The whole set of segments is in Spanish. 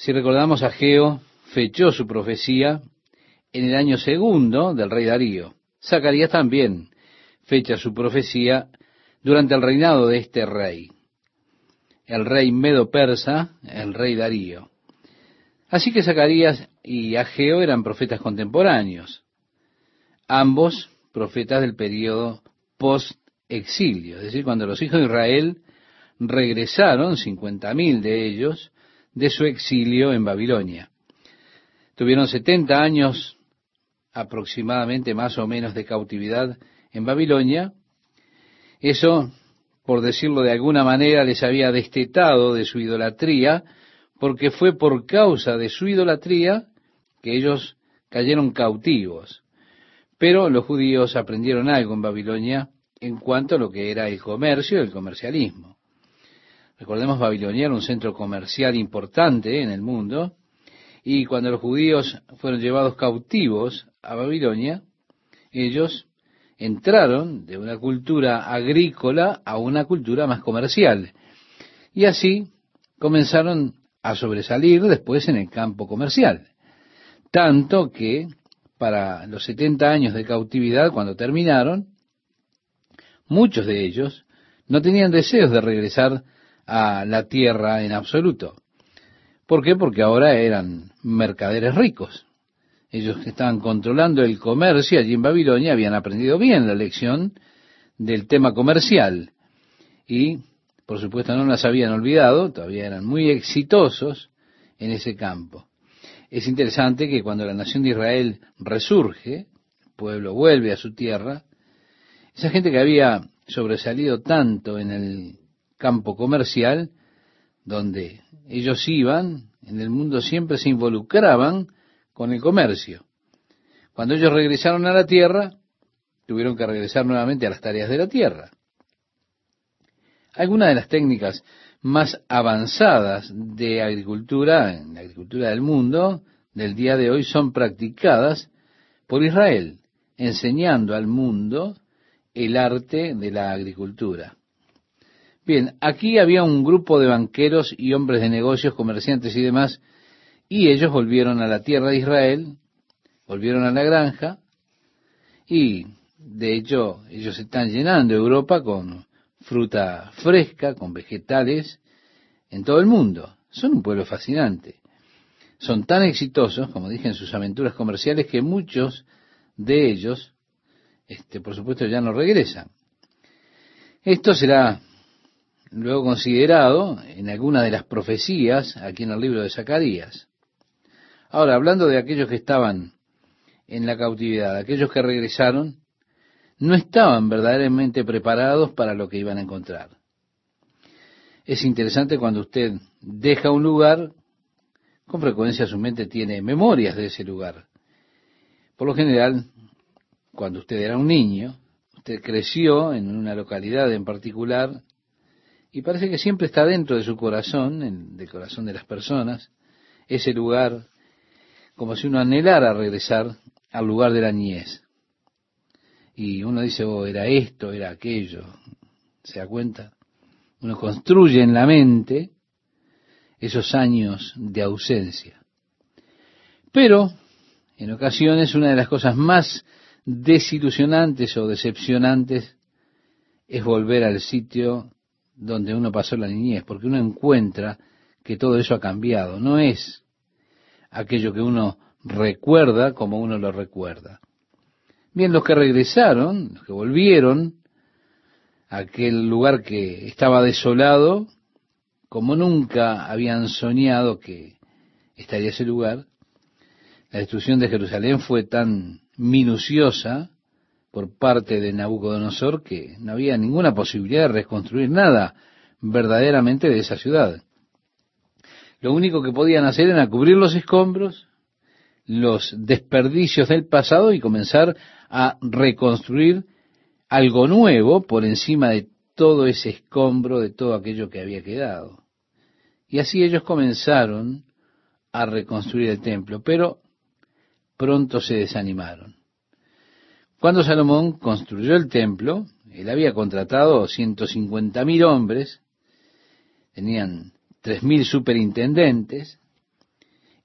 Si recordamos, Ageo fechó su profecía en el año segundo del rey Darío. Zacarías también fecha su profecía durante el reinado de este rey, el rey medo-persa, el rey Darío. Así que Zacarías y Ageo eran profetas contemporáneos, ambos profetas del periodo post-exilio, es decir, cuando los hijos de Israel regresaron, cincuenta mil de ellos, de su exilio en Babilonia. Tuvieron setenta años aproximadamente más o menos de cautividad en Babilonia. Eso, por decirlo de alguna manera, les había destetado de su idolatría, porque fue por causa de su idolatría que ellos cayeron cautivos. Pero los judíos aprendieron algo en Babilonia en cuanto a lo que era el comercio el comercialismo. Recordemos, Babilonia era un centro comercial importante en el mundo, y cuando los judíos fueron llevados cautivos a Babilonia, ellos entraron de una cultura agrícola a una cultura más comercial. Y así comenzaron a sobresalir después en el campo comercial. Tanto que para los 70 años de cautividad, cuando terminaron, muchos de ellos no tenían deseos de regresar a la tierra en absoluto. ¿Por qué? Porque ahora eran mercaderes ricos. Ellos que estaban controlando el comercio allí en Babilonia habían aprendido bien la lección del tema comercial. Y, por supuesto, no las habían olvidado, todavía eran muy exitosos en ese campo. Es interesante que cuando la nación de Israel resurge, el pueblo vuelve a su tierra, esa gente que había sobresalido tanto en el campo comercial, donde ellos iban, en el mundo siempre se involucraban con el comercio. Cuando ellos regresaron a la tierra, tuvieron que regresar nuevamente a las tareas de la tierra. Algunas de las técnicas más avanzadas de agricultura, en la agricultura del mundo, del día de hoy, son practicadas por Israel, enseñando al mundo el arte de la agricultura. Bien, aquí había un grupo de banqueros y hombres de negocios, comerciantes y demás, y ellos volvieron a la tierra de Israel, volvieron a la granja, y de hecho ellos están llenando Europa con fruta fresca, con vegetales, en todo el mundo. Son un pueblo fascinante. Son tan exitosos, como dije, en sus aventuras comerciales, que muchos de ellos, este, por supuesto, ya no regresan. Esto será luego considerado en alguna de las profecías aquí en el libro de Zacarías. Ahora, hablando de aquellos que estaban en la cautividad, aquellos que regresaron, no estaban verdaderamente preparados para lo que iban a encontrar. Es interesante cuando usted deja un lugar, con frecuencia su mente tiene memorias de ese lugar. Por lo general, cuando usted era un niño, usted creció en una localidad en particular, y parece que siempre está dentro de su corazón, en, del corazón de las personas, ese lugar, como si uno anhelara regresar al lugar de la niñez. Y uno dice, oh, era esto, era aquello. ¿Se da cuenta? Uno construye en la mente esos años de ausencia. Pero, en ocasiones, una de las cosas más desilusionantes o decepcionantes es volver al sitio donde uno pasó la niñez, porque uno encuentra que todo eso ha cambiado. No es aquello que uno recuerda como uno lo recuerda. Bien, los que regresaron, los que volvieron a aquel lugar que estaba desolado, como nunca habían soñado que estaría ese lugar, la destrucción de Jerusalén fue tan minuciosa por parte de Nabucodonosor que no había ninguna posibilidad de reconstruir nada verdaderamente de esa ciudad. Lo único que podían hacer era cubrir los escombros, los desperdicios del pasado y comenzar a reconstruir algo nuevo por encima de todo ese escombro, de todo aquello que había quedado. Y así ellos comenzaron a reconstruir el templo, pero pronto se desanimaron. Cuando Salomón construyó el templo, él había contratado 150.000 hombres, tenían 3.000 superintendentes,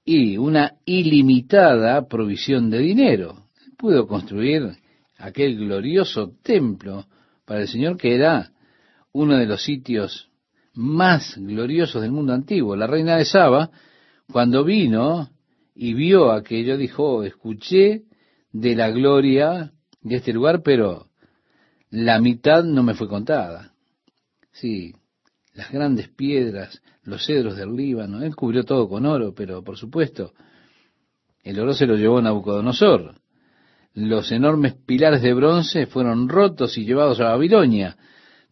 y una ilimitada provisión de dinero. Pudo construir aquel glorioso templo para el Señor que era uno de los sitios más gloriosos del mundo antiguo. La reina de Saba, cuando vino y vio aquello, dijo, escuché de la gloria de este lugar, pero la mitad no me fue contada. Sí, las grandes piedras, los cedros del Líbano, él cubrió todo con oro, pero por supuesto, el oro se lo llevó Nabucodonosor. Los enormes pilares de bronce fueron rotos y llevados a Babilonia.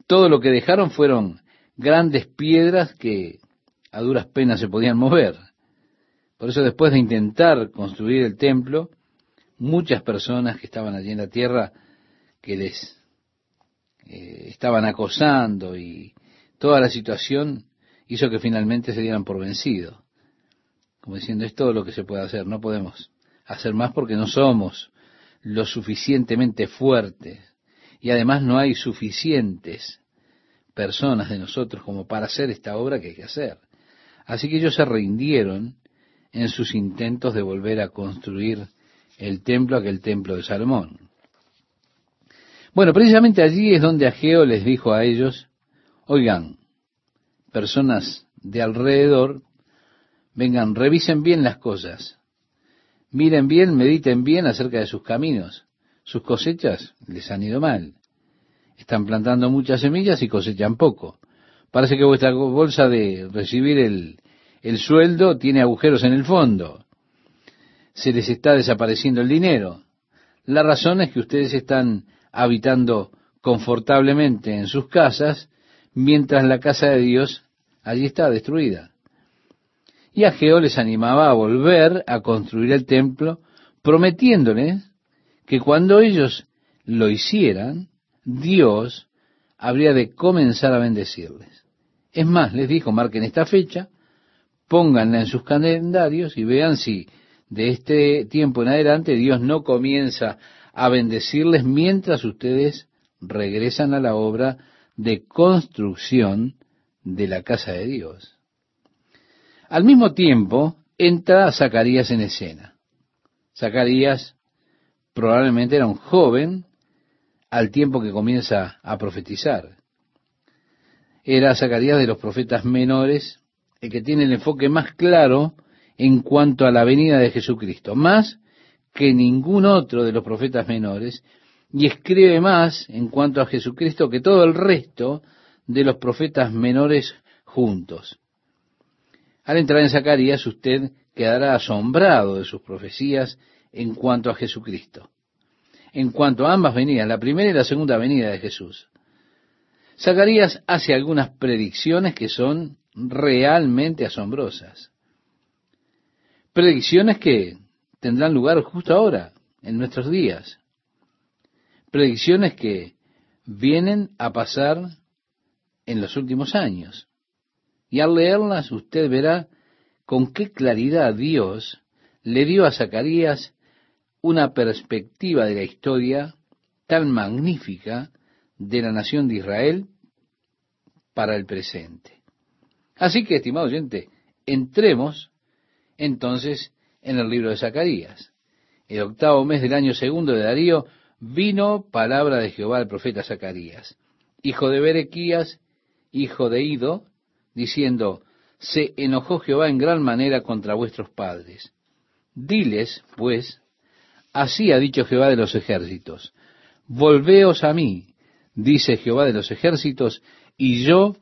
Todo lo que dejaron fueron grandes piedras que a duras penas se podían mover. Por eso después de intentar construir el templo, muchas personas que estaban allí en la tierra, que les eh, estaban acosando y toda la situación hizo que finalmente se dieran por vencido. Como diciendo, es todo lo que se puede hacer, no podemos hacer más porque no somos lo suficientemente fuertes y además no hay suficientes personas de nosotros como para hacer esta obra que hay que hacer. Así que ellos se rindieron en sus intentos de volver a construir el templo, aquel templo de Salomón. Bueno, precisamente allí es donde Ageo les dijo a ellos, oigan, personas de alrededor, vengan, revisen bien las cosas, miren bien, mediten bien acerca de sus caminos. Sus cosechas les han ido mal. Están plantando muchas semillas y cosechan poco. Parece que vuestra bolsa de recibir el, el sueldo tiene agujeros en el fondo. Se les está desapareciendo el dinero. La razón es que ustedes están habitando confortablemente en sus casas, mientras la casa de Dios allí está destruida. Y Ageo les animaba a volver a construir el templo, prometiéndoles que cuando ellos lo hicieran, Dios habría de comenzar a bendecirles. Es más, les dijo, marquen esta fecha, pónganla en sus calendarios y vean si de este tiempo en adelante Dios no comienza a bendecirles mientras ustedes regresan a la obra de construcción de la casa de Dios. Al mismo tiempo, entra Zacarías en escena. Zacarías probablemente era un joven al tiempo que comienza a profetizar. Era Zacarías de los profetas menores, el que tiene el enfoque más claro en cuanto a la venida de Jesucristo, más que ningún otro de los profetas menores, y escribe más en cuanto a Jesucristo que todo el resto de los profetas menores juntos. Al entrar en Zacarías usted quedará asombrado de sus profecías en cuanto a Jesucristo en cuanto a ambas venidas, la primera y la segunda venida de Jesús. Zacarías hace algunas predicciones que son realmente asombrosas. Predicciones que tendrán lugar justo ahora, en nuestros días. Predicciones que vienen a pasar en los últimos años. Y al leerlas usted verá con qué claridad Dios le dio a Zacarías una perspectiva de la historia tan magnífica de la nación de Israel para el presente. Así que, estimado oyente, entremos entonces en el libro de Zacarías. El octavo mes del año segundo de Darío vino palabra de Jehová al profeta Zacarías, hijo de Berequías, hijo de Ido, diciendo, se enojó Jehová en gran manera contra vuestros padres. Diles, pues, Así ha dicho Jehová de los ejércitos. Volveos a mí, dice Jehová de los ejércitos, y yo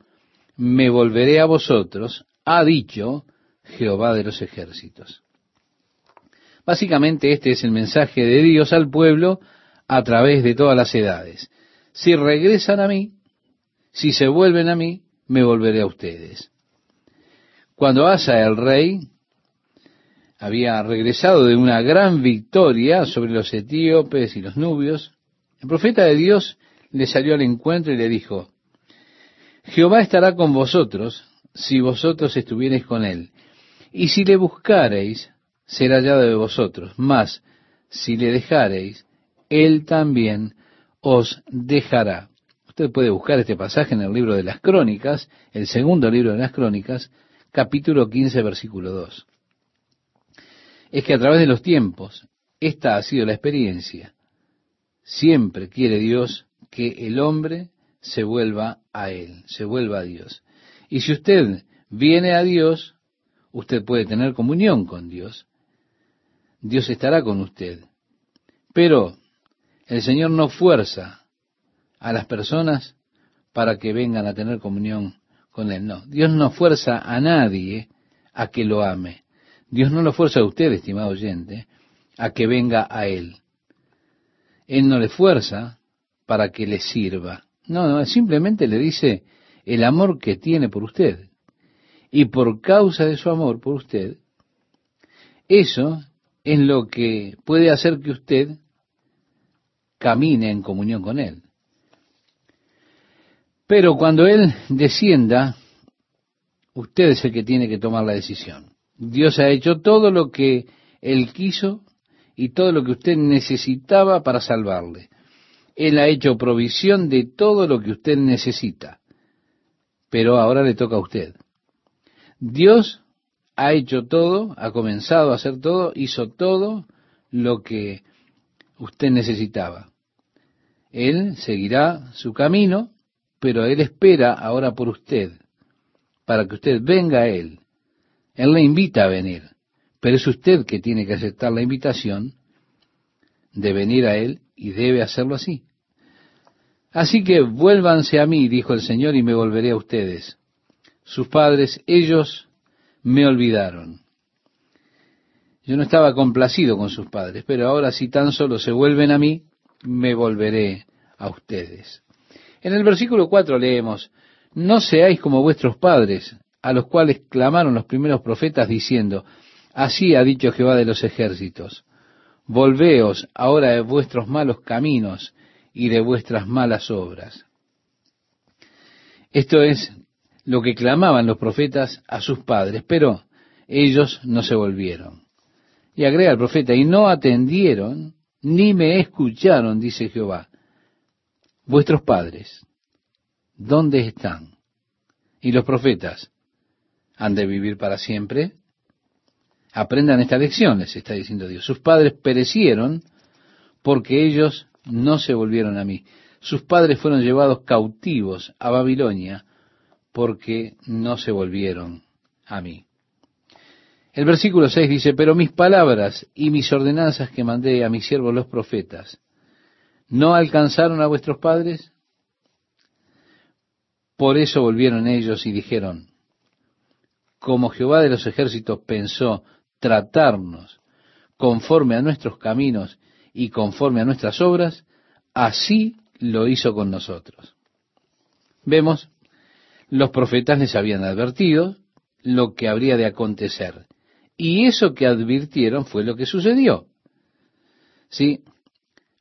me volveré a vosotros, ha dicho Jehová de los ejércitos. Básicamente este es el mensaje de Dios al pueblo a través de todas las edades. Si regresan a mí, si se vuelven a mí, me volveré a ustedes. Cuando Asa el rey había regresado de una gran victoria sobre los etíopes y los nubios, el profeta de Dios le salió al encuentro y le dijo, Jehová estará con vosotros si vosotros estuviereis con él, y si le buscareis, será hallado de vosotros, mas si le dejareis, él también os dejará. Usted puede buscar este pasaje en el libro de las Crónicas, el segundo libro de las Crónicas, capítulo 15, versículo 2. es que a través de los tiempos, esta ha sido la experiencia. Siempre quiere Dios que el hombre se vuelva a Él, se vuelva a Dios. Y si usted viene a Dios, usted puede tener comunión con Dios. Dios estará con usted. Pero el Señor no fuerza a las personas para que vengan a tener comunión con Él. No, Dios no fuerza a nadie a que lo ame. Dios no lo fuerza a usted, estimado oyente, a que venga a Él. Él no le fuerza para que le sirva. No, no, simplemente le dice el amor que tiene por usted. Y por causa de su amor por usted, eso es lo que puede hacer que usted camine en comunión con Él. Pero cuando Él descienda, usted es el que tiene que tomar la decisión. Dios ha hecho todo lo que Él quiso y todo lo que usted necesitaba para salvarle. Él ha hecho provisión de todo lo que usted necesita. Pero ahora le toca a usted. Dios ha hecho todo, ha comenzado a hacer todo, hizo todo lo que usted necesitaba. Él seguirá su camino, pero Él espera ahora por usted, para que usted venga a Él. Él le invita a venir, pero es usted que tiene que aceptar la invitación de venir a Él y debe hacerlo así. Así que vuélvanse a mí, dijo el Señor, y me volveré a ustedes. Sus padres, ellos me olvidaron. Yo no estaba complacido con sus padres, pero ahora si tan solo se vuelven a mí, me volveré a ustedes. En el versículo 4 leemos, no seáis como vuestros padres, a los cuales clamaron los primeros profetas diciendo, así ha dicho Jehová de los ejércitos, volveos ahora de vuestros malos caminos y de vuestras malas obras. Esto es lo que clamaban los profetas a sus padres, pero ellos no se volvieron. Y agrega el profeta, y no atendieron ni me escucharon, dice Jehová. Vuestros padres, ¿dónde están? Y los profetas, ¿han de vivir para siempre? Aprendan estas lecciones, está diciendo Dios. Sus padres perecieron porque ellos no se volvieron a mí. Sus padres fueron llevados cautivos a Babilonia porque no se volvieron a mí. El versículo 6 dice, pero mis palabras y mis ordenanzas que mandé a mis siervos los profetas, ¿no alcanzaron a vuestros padres? Por eso volvieron ellos y dijeron, como Jehová de los ejércitos pensó tratarnos conforme a nuestros caminos y conforme a nuestras obras, así lo hizo con nosotros. Vemos, los profetas les habían advertido lo que habría de acontecer. Y eso que advirtieron fue lo que sucedió. Sí,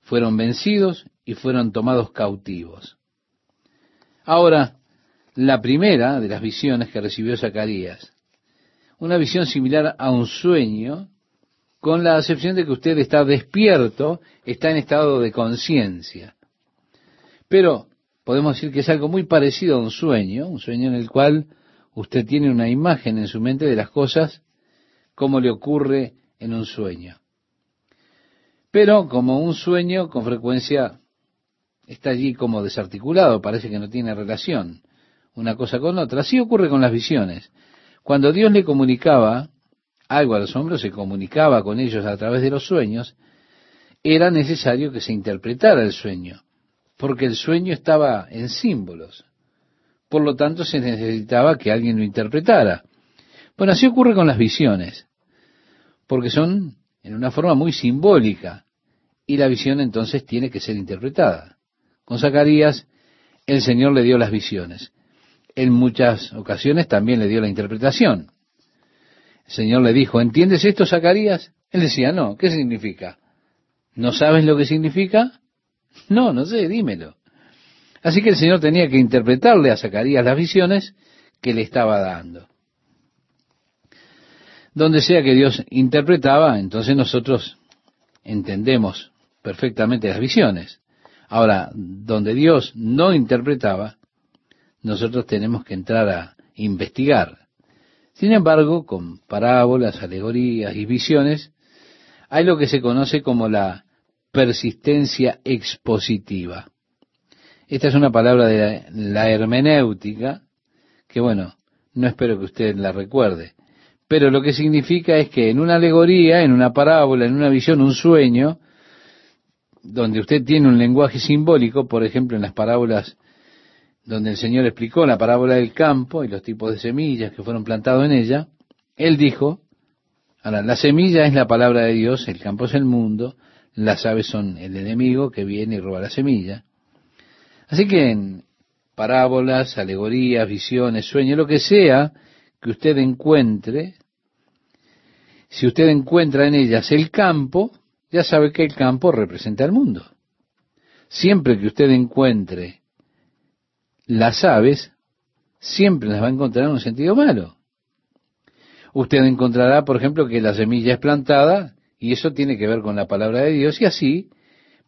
fueron vencidos y fueron tomados cautivos. Ahora, la primera de las visiones que recibió Zacarías, una visión similar a un sueño, con la acepción de que usted está despierto, está en estado de conciencia. Pero podemos decir que es algo muy parecido a un sueño, un sueño en el cual usted tiene una imagen en su mente de las cosas como le ocurre en un sueño. Pero como un sueño con frecuencia está allí como desarticulado, parece que no tiene relación una cosa con otra. Así ocurre con las visiones. Cuando Dios le comunicaba algo a los hombres, se comunicaba con ellos a través de los sueños, era necesario que se interpretara el sueño porque el sueño estaba en símbolos. Por lo tanto, se necesitaba que alguien lo interpretara. Bueno, así ocurre con las visiones, porque son en una forma muy simbólica, y la visión entonces tiene que ser interpretada. Con Zacarías, el Señor le dio las visiones. En muchas ocasiones también le dio la interpretación. El Señor le dijo, ¿entiendes esto, Zacarías? Él decía, no, ¿qué significa? ¿No sabes lo que significa? No, no sé, dímelo. Así que el Señor tenía que interpretarle a Zacarías las visiones que le estaba dando. Donde sea que Dios interpretaba, entonces nosotros entendemos perfectamente las visiones. Ahora, donde Dios no interpretaba, nosotros tenemos que entrar a investigar. Sin embargo, con parábolas, alegorías y visiones, hay lo que se conoce como la persistencia expositiva. Esta es una palabra de la, hermenéutica que, bueno, no espero que usted la recuerde, pero lo que significa es que en una alegoría, en una parábola, en una visión, un sueño, donde usted tiene un lenguaje simbólico, por ejemplo, en las parábolas donde el Señor explicó la parábola del campo y los tipos de semillas que fueron plantados en ella, Él dijo, ahora, la semilla es la palabra de Dios, el campo es el mundo, las aves son el enemigo que viene y roba la semilla. Así que en parábolas, alegorías, visiones, sueños, lo que sea que usted encuentre, si usted encuentra en ellas el campo, ya sabe que el campo representa el mundo. Siempre que usted encuentre las aves, siempre las va a encontrar en un sentido malo. Usted encontrará, por ejemplo, que la semilla es plantada y eso tiene que ver con la palabra de Dios y así,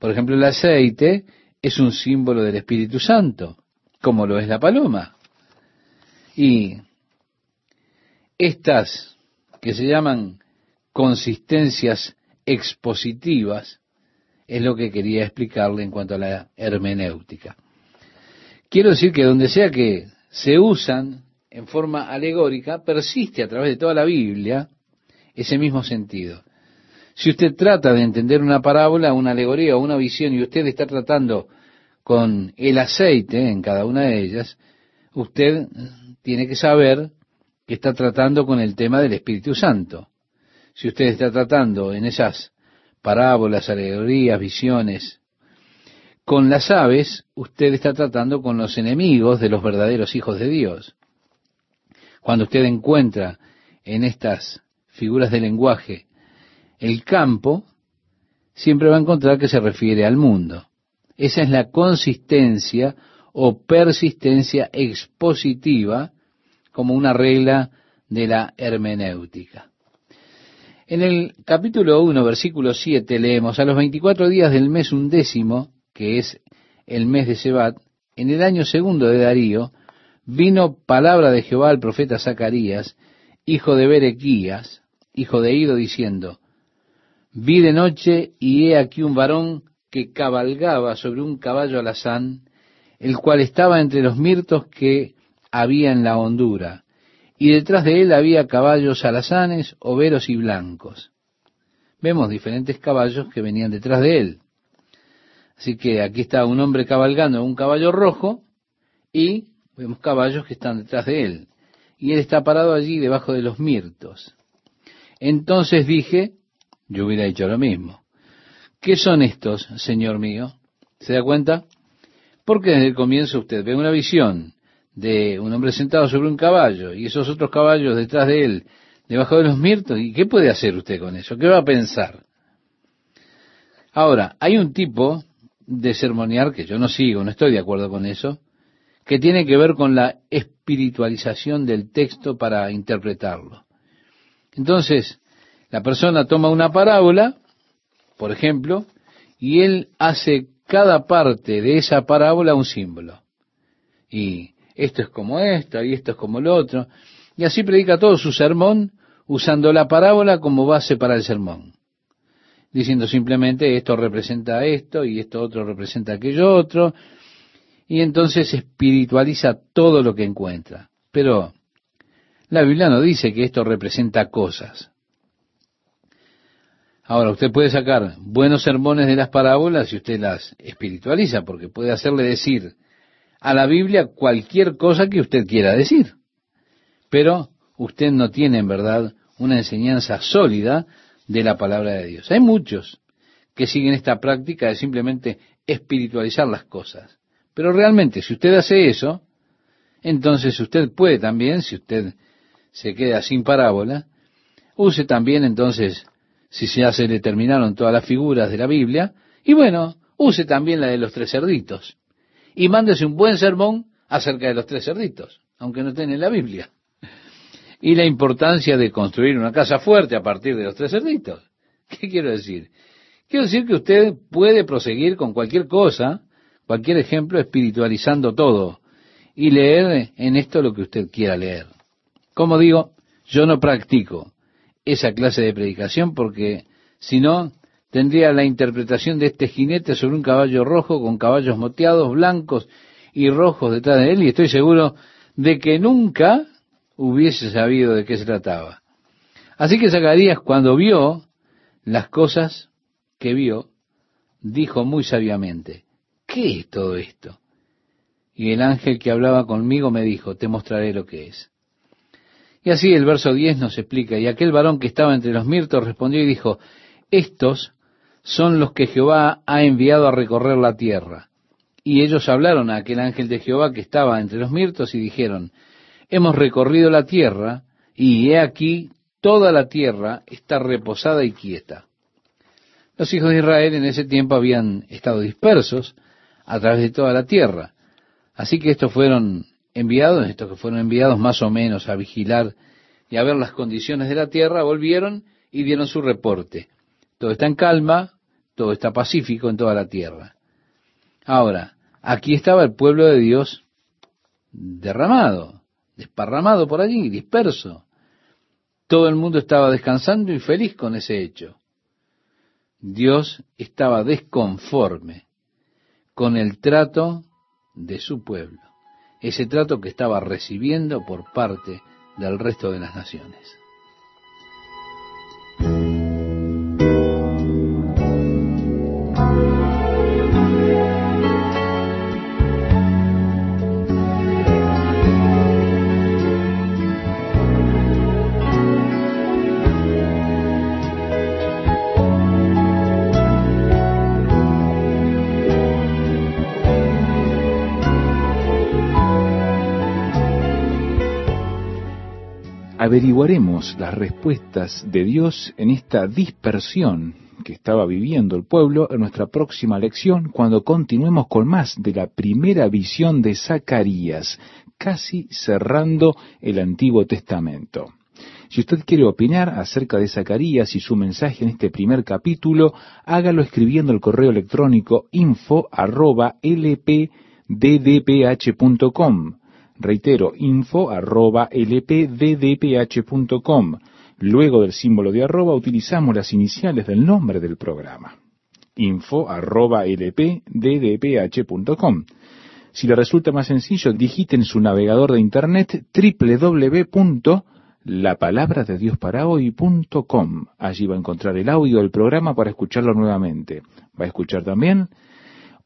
por ejemplo, el aceite es un símbolo del Espíritu Santo, como lo es la paloma. Y estas que se llaman consistencias expositivas es lo que quería explicarle en cuanto a la hermenéutica. Quiero decir que donde sea que se usan en forma alegórica, persiste a través de toda la Biblia ese mismo sentido. Si usted trata de entender una parábola, una alegoría o una visión y usted está tratando con el aceite en cada una de ellas, usted tiene que saber que está tratando con el tema del Espíritu Santo. Si usted está tratando en esas parábolas, alegorías, visiones, con las aves, usted está tratando con los enemigos de los verdaderos hijos de Dios. Cuando usted encuentra en estas figuras de lenguaje el campo, siempre va a encontrar que se refiere al mundo. Esa es la consistencia o persistencia expositiva como una regla de la hermenéutica. En el capítulo 1, versículo 7, leemos, a los 24 días del mes undécimo, que es el mes de Sebat, en el año segundo de Darío, vino palabra de Jehová al profeta Zacarías, hijo de Berequías, hijo de Ido, diciendo, Vi de noche y he aquí un varón que cabalgaba sobre un caballo alazán, el cual estaba entre los mirtos que había en la hondura, y detrás de él había caballos alazanes, overos y blancos. Vemos diferentes caballos que venían detrás de él. Así que aquí está un hombre cabalgando un caballo rojo y vemos caballos que están detrás de él. Y él está parado allí debajo de los mirtos. Entonces dije, yo hubiera hecho lo mismo. ¿Qué son estos, Señor mío? ¿Se da cuenta? Porque desde el comienzo usted ve una visión de un hombre sentado sobre un caballo y esos otros caballos detrás de él, debajo de los mirtos. ¿Y qué puede hacer usted con eso? ¿Qué va a pensar? Ahora, hay un tipo de sermonear, que yo no sigo, no estoy de acuerdo con eso, que tiene que ver con la espiritualización del texto para interpretarlo. Entonces, la persona toma una parábola, por ejemplo, y él hace cada parte de esa parábola un símbolo. Y esto es como esto, y esto es como lo otro. Y así predica todo su sermón usando la parábola como base para el sermón diciendo simplemente esto representa esto y esto otro representa aquello otro, y entonces espiritualiza todo lo que encuentra. Pero la Biblia no dice que esto representa cosas. Ahora, usted puede sacar buenos sermones de las parábolas y usted las espiritualiza, porque puede hacerle decir a la Biblia cualquier cosa que usted quiera decir. Pero usted no tiene en verdad una enseñanza sólida de la palabra de Dios. Hay muchos que siguen esta práctica de simplemente espiritualizar las cosas. Pero realmente, si usted hace eso, entonces usted puede también, si usted se queda sin parábola, use también entonces, si ya se determinaron todas las figuras de la Biblia, y bueno, use también la de los tres cerditos. Y mándese un buen sermón acerca de los tres cerditos, aunque no estén en la Biblia y la importancia de construir una casa fuerte a partir de los tres cerditos. ¿Qué quiero decir? Quiero decir que usted puede proseguir con cualquier cosa, cualquier ejemplo, espiritualizando todo y leer en esto lo que usted quiera leer. Como digo, yo no practico esa clase de predicación porque sino tendría la interpretación de este jinete sobre un caballo rojo con caballos moteados, blancos y rojos detrás de él, y estoy seguro de que nunca hubiese sabido de qué se trataba. Así que Zacarías, cuando vio las cosas que vio, dijo muy sabiamente, ¿qué es todo esto? Y el ángel que hablaba conmigo me dijo, te mostraré lo que es. Y así el verso 10 nos explica, y aquel varón que estaba entre los mirtos respondió y dijo, estos son los que Jehová ha enviado a recorrer la tierra. Y ellos hablaron a aquel ángel de Jehová que estaba entre los mirtos y dijeron, hemos recorrido la tierra y he aquí toda la tierra está reposada y quieta. Los hijos de Israel en ese tiempo habían estado dispersos a través de toda la tierra. Así que estos fueron enviados, estos que fueron enviados más o menos a vigilar y a ver las condiciones de la tierra, volvieron y dieron su reporte. Todo está en calma, todo está pacífico en toda la tierra. Ahora, aquí estaba el pueblo de Dios derramado, desparramado por allí, disperso. Todo el mundo estaba descansando y feliz con ese hecho. Dios estaba desconforme con el trato de su pueblo, ese trato que estaba recibiendo por parte del resto de las naciones. Averiguaremos las respuestas de Dios en esta dispersión que estaba viviendo el pueblo en nuestra próxima lección cuando continuemos con más de la primera visión de Zacarías, casi cerrando el Antiguo Testamento. Si usted quiere opinar acerca de Zacarías y su mensaje en este primer capítulo, hágalo escribiendo el correo electrónico info Reitero, info arroba lpddph.com. Luego del símbolo de arroba utilizamos las iniciales del nombre del programa. info arroba lpddph.com. Si le resulta más sencillo, digite en su navegador de internet www.lapalabradediosParaHoy.com. Allí va a encontrar el audio del programa para escucharlo nuevamente. Va a escuchar también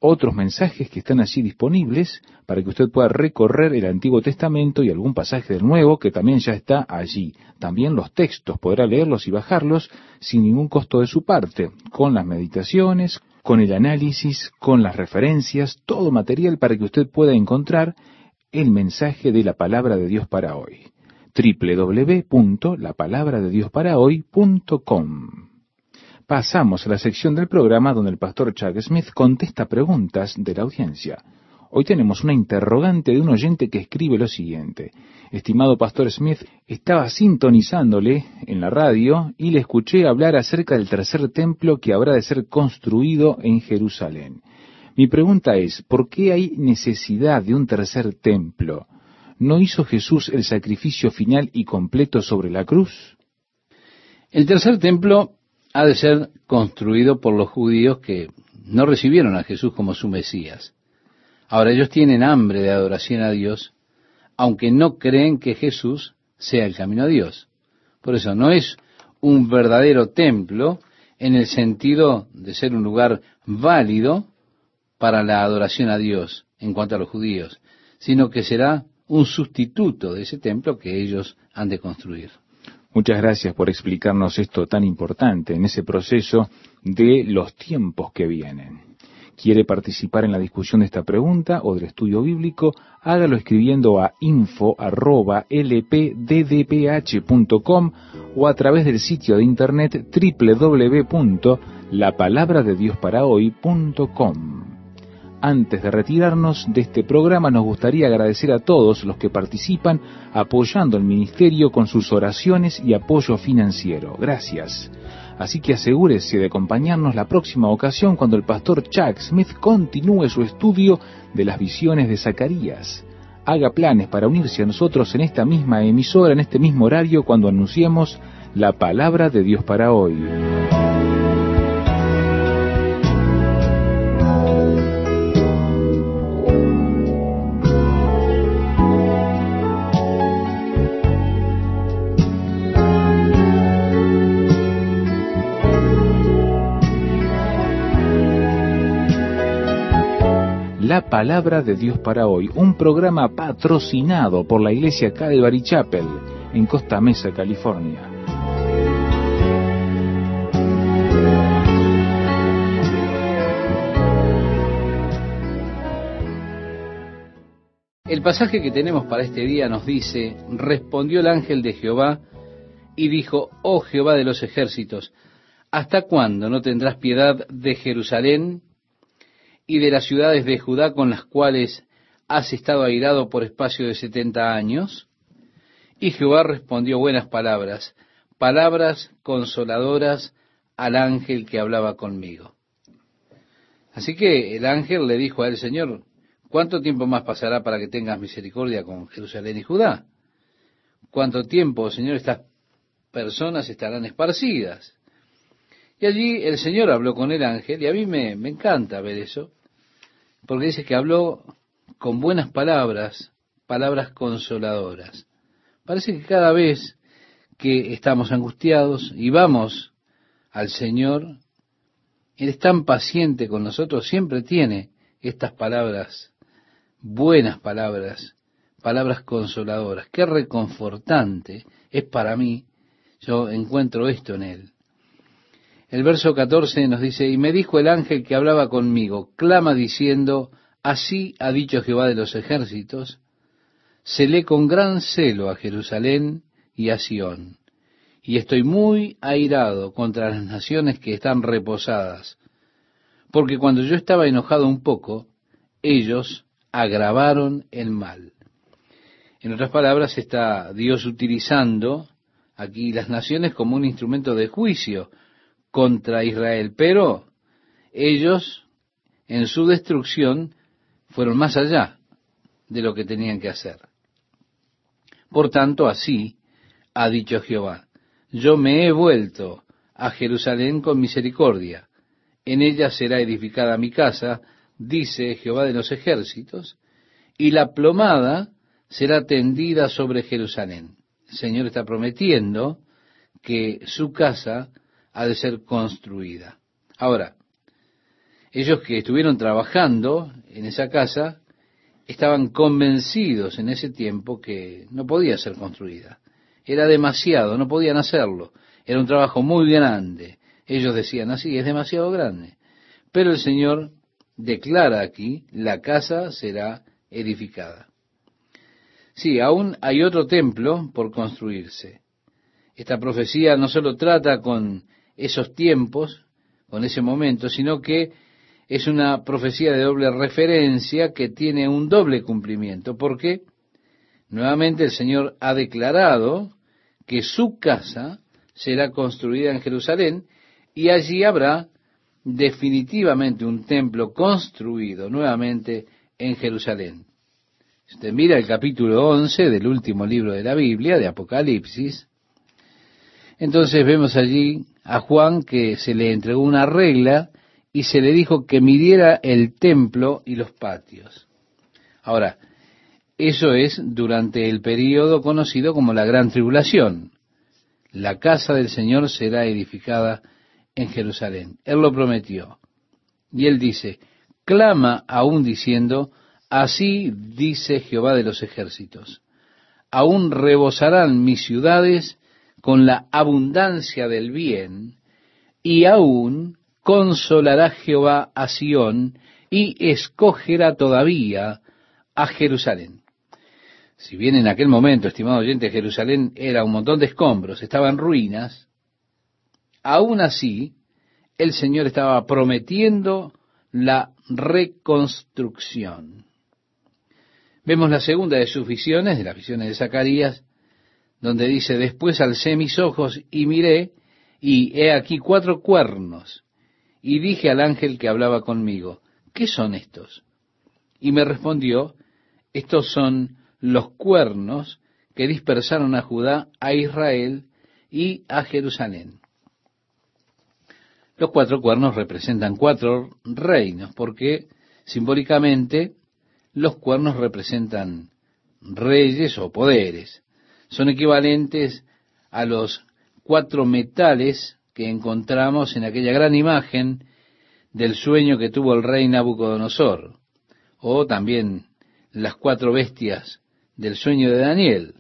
otros mensajes que están allí disponibles para que usted pueda recorrer el Antiguo Testamento y algún pasaje del Nuevo que también ya está allí. También los textos, podrá leerlos y bajarlos sin ningún costo de su parte, con las meditaciones, con el análisis, con las referencias, todo material para que usted pueda encontrar el mensaje de la palabra de Dios para hoy www.lapalabradediosparahoy.com pasamos a la sección del programa donde el pastor Chuck Smith contesta preguntas de la audiencia. Hoy tenemos una interrogante de un oyente que escribe lo siguiente. Estimado pastor Smith, estaba sintonizándole en la radio y le escuché hablar acerca del tercer templo que habrá de ser construido en Jerusalén. Mi pregunta es, ¿por qué hay necesidad de un tercer templo? ¿No hizo Jesús el sacrificio final y completo sobre la cruz? El tercer templo ha de ser construido por los judíos que no recibieron a Jesús como su Mesías. Ahora ellos tienen hambre de adoración a Dios, aunque no creen que Jesús sea el camino a Dios. Por eso no es un verdadero templo en el sentido de ser un lugar válido para la adoración a Dios en cuanto a los judíos, sino que será un sustituto de ese templo que ellos han de construir. Muchas gracias por explicarnos esto tan importante en ese proceso de los tiempos que vienen. ¿Quiere participar en la discusión de esta pregunta o del estudio bíblico? Hágalo escribiendo a info.lpddph.com o a través del sitio de internet www.lapalabradediosparahoy.com. Antes de retirarnos de este programa, nos gustaría agradecer a todos los que participan apoyando el ministerio con sus oraciones y apoyo financiero. Gracias. Así que asegúrese de acompañarnos la próxima ocasión cuando el pastor Chuck Smith continúe su estudio de las visiones de Zacarías. Haga planes para unirse a nosotros en esta misma emisora, en este mismo horario, cuando anunciemos la palabra de Dios para hoy. La palabra de Dios para hoy, un programa patrocinado por la iglesia Calvary Chapel en Costa Mesa, California. El pasaje que tenemos para este día nos dice, respondió el ángel de Jehová y dijo, oh Jehová de los ejércitos, ¿hasta cuándo no tendrás piedad de Jerusalén y de las ciudades de Judá con las cuales has estado airado por espacio de setenta años? Y Jehová respondió buenas palabras, palabras consoladoras al ángel que hablaba conmigo. Así que el ángel le dijo a Señor, ¿cuánto tiempo más pasará para que tengas misericordia con Jerusalén y Judá? ¿Cuánto tiempo, Señor, estas personas estarán esparcidas? Y allí el Señor habló con el ángel, y a mí me encanta ver eso, porque dice que habló con buenas palabras, palabras consoladoras. Parece que cada vez que estamos angustiados y vamos al Señor, Él es tan paciente con nosotros, siempre tiene estas palabras, buenas palabras, palabras consoladoras. Qué reconfortante es para mí, yo encuentro esto en Él. El verso 14 nos dice, y me dijo el ángel que hablaba conmigo, clama diciendo, así ha dicho Jehová de los ejércitos, celé con gran celo a Jerusalén y a Sión, y estoy muy airado contra las naciones que están reposadas, porque cuando yo estaba enojado un poco, ellos agravaron el mal. En otras palabras, está Dios utilizando aquí las naciones como un instrumento de juicio, contra Israel, pero ellos en su destrucción fueron más allá de lo que tenían que hacer. Por tanto, así ha dicho Jehová, yo me he vuelto a Jerusalén con misericordia, en ella será edificada mi casa, dice Jehová de los ejércitos, y la plomada será tendida sobre Jerusalén. El Señor está prometiendo que su casa ha de ser construida. Ahora, ellos que estuvieron trabajando en esa casa estaban convencidos en ese tiempo que no podía ser construida. Era demasiado, no podían hacerlo. Era un trabajo muy grande. Ellos decían así, es demasiado grande. Pero el Señor declara aquí, la casa será edificada. Sí, aún hay otro templo por construirse. Esta profecía no solo trata con esos tiempos, con ese momento, sino que es una profecía de doble referencia que tiene un doble cumplimiento, porque nuevamente el Señor ha declarado que su casa será construida en Jerusalén y allí habrá definitivamente un templo construido nuevamente en Jerusalén. Usted mira el capítulo 11 del último libro de la Biblia, de Apocalipsis, entonces vemos allí a Juan que se le entregó una regla y se le dijo que midiera el templo y los patios. Ahora, eso es durante el período conocido como la Gran Tribulación. La casa del Señor será edificada en Jerusalén. Él lo prometió. Y él dice, clama aún diciendo, así dice Jehová de los ejércitos, aún rebosarán mis ciudades con la abundancia del bien, y aún consolará Jehová a Sión y escogerá todavía a Jerusalén. Si bien en aquel momento, estimado oyente, Jerusalén era un montón de escombros, estaba en ruinas, aún así el Señor estaba prometiendo la reconstrucción. Vemos la segunda de sus visiones, de las visiones de Zacarías, donde dice, después alcé mis ojos y miré, y he aquí cuatro cuernos, y dije al ángel que hablaba conmigo, ¿qué son estos? Y me respondió, estos son los cuernos que dispersaron a Judá, a Israel y a Jerusalén. Los cuatro cuernos representan cuatro reinos, porque simbólicamente los cuernos representan reyes o poderes son equivalentes a los cuatro metales que encontramos en aquella gran imagen del sueño que tuvo el rey Nabucodonosor. o también las cuatro bestias del sueño de Daniel,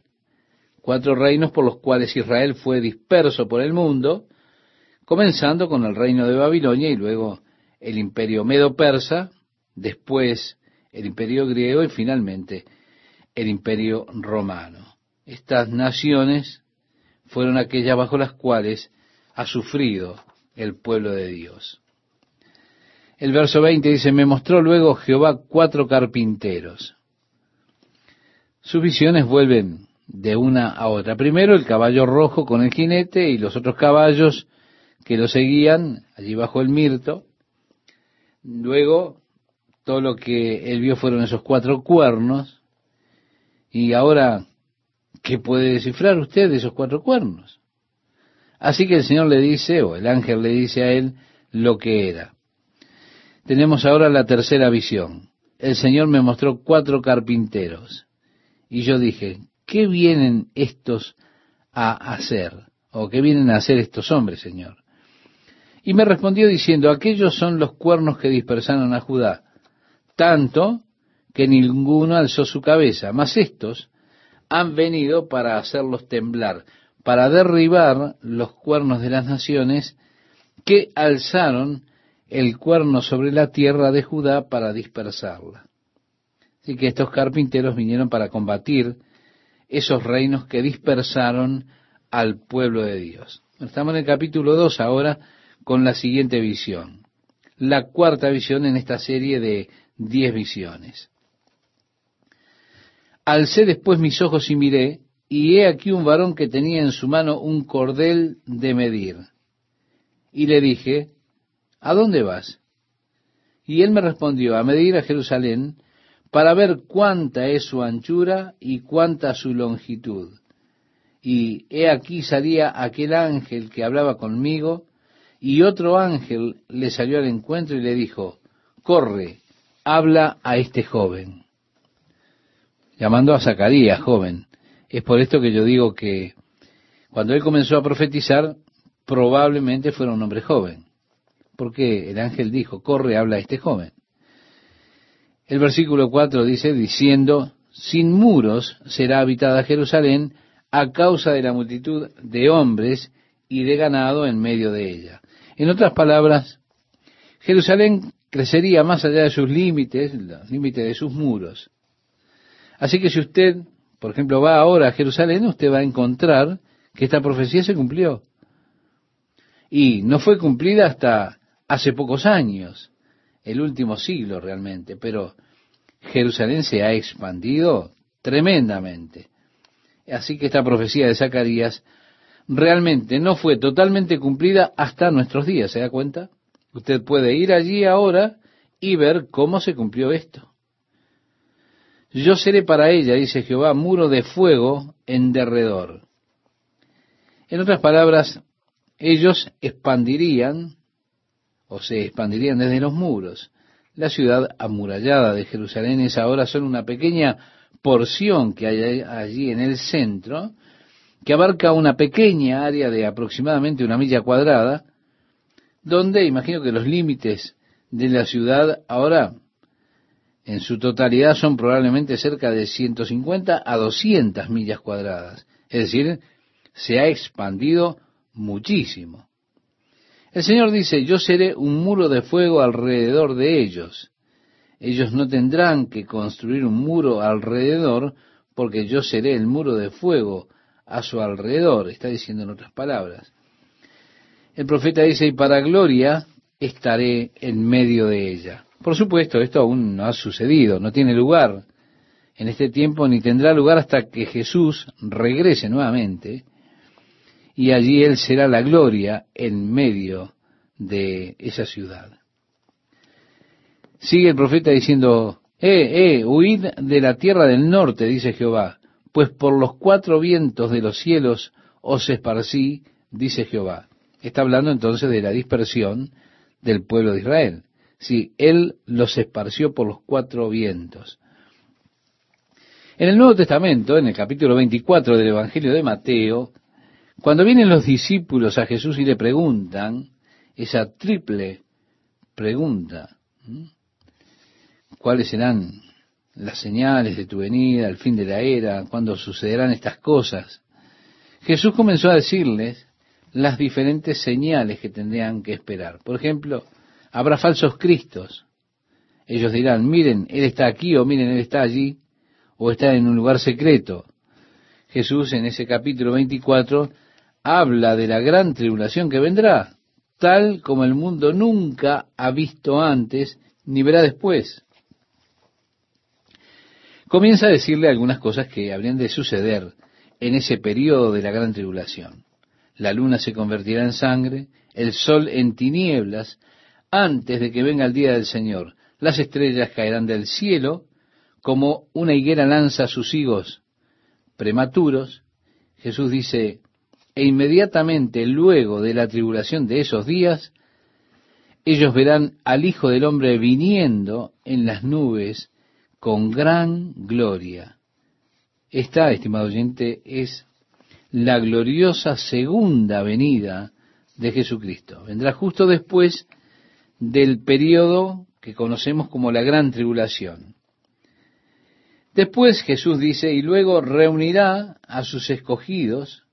cuatro reinos por los cuales Israel fue disperso por el mundo, comenzando con el reino de Babilonia y luego el imperio medo-persa, después el imperio griego y finalmente el imperio romano. Estas naciones fueron aquellas bajo las cuales ha sufrido el pueblo de Dios. El verso 20 dice, me mostró luego Jehová cuatro carpinteros. Sus visiones vuelven de una a otra. Primero el caballo rojo con el jinete y los otros caballos que lo seguían allí bajo el mirto. Luego todo lo que él vio fueron esos cuatro cuernos. Y ahora, ¿qué puede descifrar usted esos cuatro cuernos? Así que el Señor le dice, o el ángel le dice a él, lo que era. Tenemos ahora la tercera visión. El Señor me mostró cuatro carpinteros. Y yo dije, ¿qué vienen estos a hacer? ¿O qué vienen a hacer estos hombres, Señor? Y me respondió diciendo, aquellos son los cuernos que dispersaron a Judá tanto que ninguno alzó su cabeza, mas estos han venido para hacerlos temblar, para derribar los cuernos de las naciones que alzaron el cuerno sobre la tierra de Judá para dispersarla. Así que estos carpinteros vinieron para combatir esos reinos que dispersaron al pueblo de Dios. Estamos en el capítulo 2 ahora con la siguiente visión. La cuarta visión en esta serie de diez visiones. Alcé después mis ojos y miré, y he aquí un varón que tenía en su mano un cordel de medir. Y le dije, ¿a dónde vas? Y él me respondió, a medir a Jerusalén, para ver cuánta es su anchura y cuánta su longitud. Y he aquí salía aquel ángel que hablaba conmigo, y otro ángel le salió al encuentro y le dijo, corre, habla a este joven, llamando a Zacarías joven. Es por esto que yo digo que cuando él comenzó a profetizar, probablemente fuera un hombre joven, porque el ángel dijo, corre, habla a este joven. El versículo 4 dice, diciendo, sin muros será habitada Jerusalén a causa de la multitud de hombres y de ganado en medio de ella. En otras palabras, Jerusalén crecería más allá de sus límites, los límites de sus muros. Así que si usted, por ejemplo, va ahora a Jerusalén, usted va a encontrar que esta profecía se cumplió. Y no fue cumplida hasta hace pocos años, el último siglo realmente, pero Jerusalén se ha expandido tremendamente. Así que esta profecía de Zacarías realmente no fue totalmente cumplida hasta nuestros días, ¿se da cuenta? Usted puede ir allí ahora y ver cómo se cumplió esto. Yo seré para ella, dice Jehová, muro de fuego en derredor. En otras palabras, ellos expandirían o se expandirían desde los muros. La ciudad amurallada de Jerusalén es ahora solo una pequeña porción que hay allí en el centro, que abarca una pequeña área de aproximadamente una milla cuadrada, donde imagino que los límites de la ciudad ahora en su totalidad son probablemente cerca de 150 a 200 millas cuadradas. Es decir, se ha expandido muchísimo. El Señor dice, yo seré un muro de fuego alrededor de ellos. Ellos no tendrán que construir un muro alrededor porque yo seré el muro de fuego a su alrededor, está diciendo en otras palabras. El profeta dice, y para gloria estaré en medio de ella. Por supuesto, esto aún no ha sucedido, no tiene lugar en este tiempo, ni tendrá lugar hasta que Jesús regrese nuevamente, y allí Él será la gloria en medio de esa ciudad. Sigue el profeta diciendo, eh, eh, huid de la tierra del norte, dice Jehová, pues por los cuatro vientos de los cielos os esparcí, dice Jehová. Está hablando entonces de la dispersión del pueblo de Israel. Si Él los esparció por los cuatro vientos. En el Nuevo Testamento, en el capítulo 24 del Evangelio de Mateo, cuando vienen los discípulos a Jesús y le preguntan esa triple pregunta, cuáles serán las señales de tu venida, el fin de la era, cuándo sucederán estas cosas. Jesús comenzó a decirles las diferentes señales que tendrían que esperar. Por ejemplo, habrá falsos cristos. Ellos dirán, miren, Él está aquí o miren, Él está allí o está en un lugar secreto. Jesús en ese capítulo 24 habla de la gran tribulación que vendrá, tal como el mundo nunca ha visto antes ni verá después. Comienza a decirle algunas cosas que habrían de suceder en ese periodo de la gran tribulación. La luna se convertirá en sangre, el sol en tinieblas, antes de que venga el día del Señor. Las estrellas caerán del cielo, como una higuera lanza sus higos prematuros. Jesús dice, e inmediatamente luego de la tribulación de esos días, ellos verán al Hijo del Hombre viniendo en las nubes con gran gloria. Esta, estimado oyente, es la gloriosa segunda venida de Jesucristo. Vendrá justo después del periodo que conocemos como la gran tribulación. Después Jesús dice, y luego reunirá a sus escogidos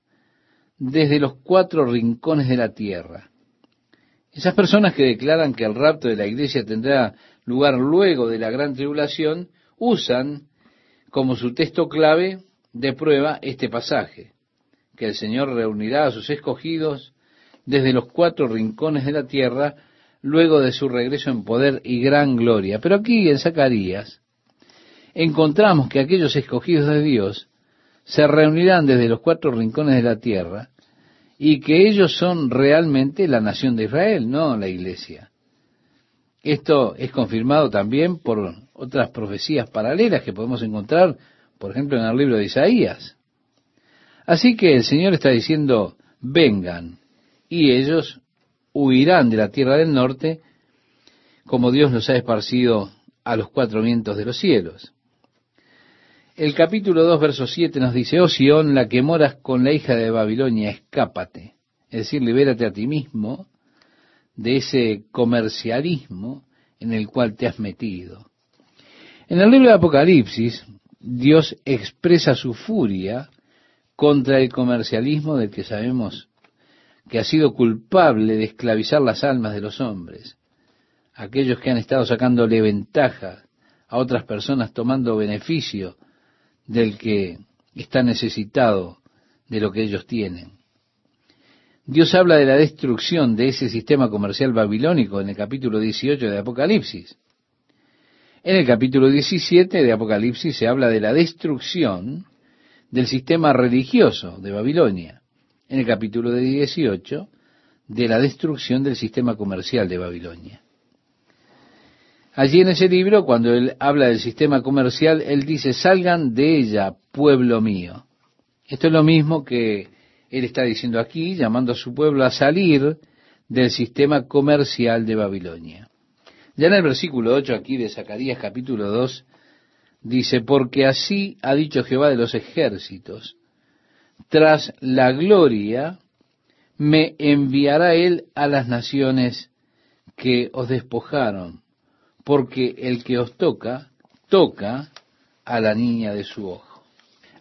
desde los cuatro rincones de la tierra. Esas personas que declaran que el rapto de la iglesia tendrá lugar luego de la gran tribulación, usan como su texto clave de prueba este pasaje, que el Señor reunirá a sus escogidos desde los cuatro rincones de la tierra luego de su regreso en poder y gran gloria. Pero aquí en Zacarías encontramos que aquellos escogidos de Dios se reunirán desde los cuatro rincones de la tierra y que ellos son realmente la nación de Israel, no la iglesia. Esto es confirmado también por otras profecías paralelas que podemos encontrar, por ejemplo, en el libro de Isaías. Así que el Señor está diciendo, vengan, y ellos huirán de la tierra del norte, como Dios los ha esparcido a los cuatro vientos de los cielos. El capítulo 2, verso 7 nos dice, oh Sión, la que moras con la hija de Babilonia, escápate. Es decir, libérate a ti mismo de ese comercialismo en el cual te has metido. En el libro de Apocalipsis, Dios expresa su furia contra el comercialismo del que sabemos que ha sido culpable de esclavizar las almas de los hombres. Aquellos que han estado sacándole ventaja a otras personas tomando beneficio del que está necesitado de lo que ellos tienen. Dios habla de la destrucción de ese sistema comercial babilónico en el capítulo 18 de Apocalipsis. En el capítulo 17 de Apocalipsis se habla de la destrucción del sistema religioso de Babilonia. En el capítulo 18 de la destrucción del sistema comercial de Babilonia. Allí en ese libro, cuando él habla del sistema comercial, él dice, salgan de ella, pueblo mío. Esto es lo mismo que él está diciendo aquí, llamando a su pueblo a salir del sistema comercial de Babilonia. Ya en el versículo 8 aquí de Zacarías capítulo 2, dice, porque así ha dicho Jehová de los ejércitos, tras la gloria me enviará él a las naciones que os despojaron porque el que os toca, toca a la niña de su ojo.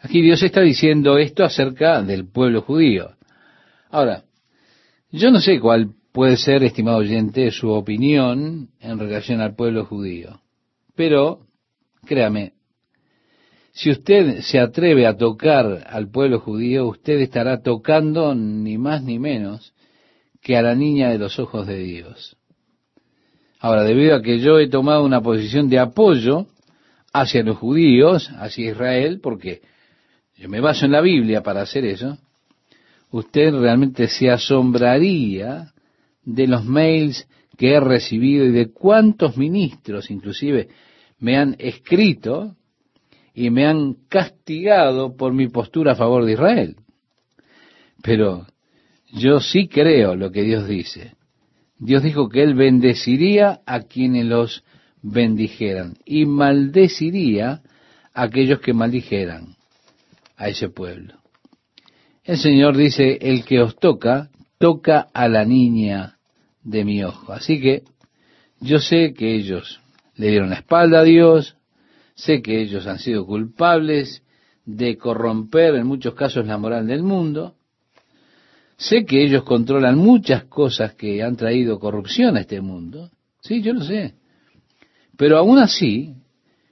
Aquí Dios está diciendo esto acerca del pueblo judío. Ahora, yo no sé cuál puede ser, estimado oyente, su opinión en relación al pueblo judío, pero créame, si usted se atreve a tocar al pueblo judío, usted estará tocando ni más ni menos que a la niña de los ojos de Dios. Ahora, debido a que yo he tomado una posición de apoyo hacia los judíos, hacia Israel, porque yo me baso en la Biblia para hacer eso, usted realmente se asombraría de los mails que he recibido y de cuántos ministros inclusive me han escrito y me han castigado por mi postura a favor de Israel. Pero yo sí creo lo que Dios dice. Dios dijo que Él bendeciría a quienes los bendijeran y maldeciría a aquellos que maldijeran a ese pueblo. El Señor dice, el que os toca, toca a la niña de mi ojo. Así que yo sé que ellos le dieron la espalda a Dios, sé que ellos han sido culpables de corromper en muchos casos la moral del mundo, sé que ellos controlan muchas cosas que han traído corrupción a este mundo, sí, yo lo sé, pero aún así,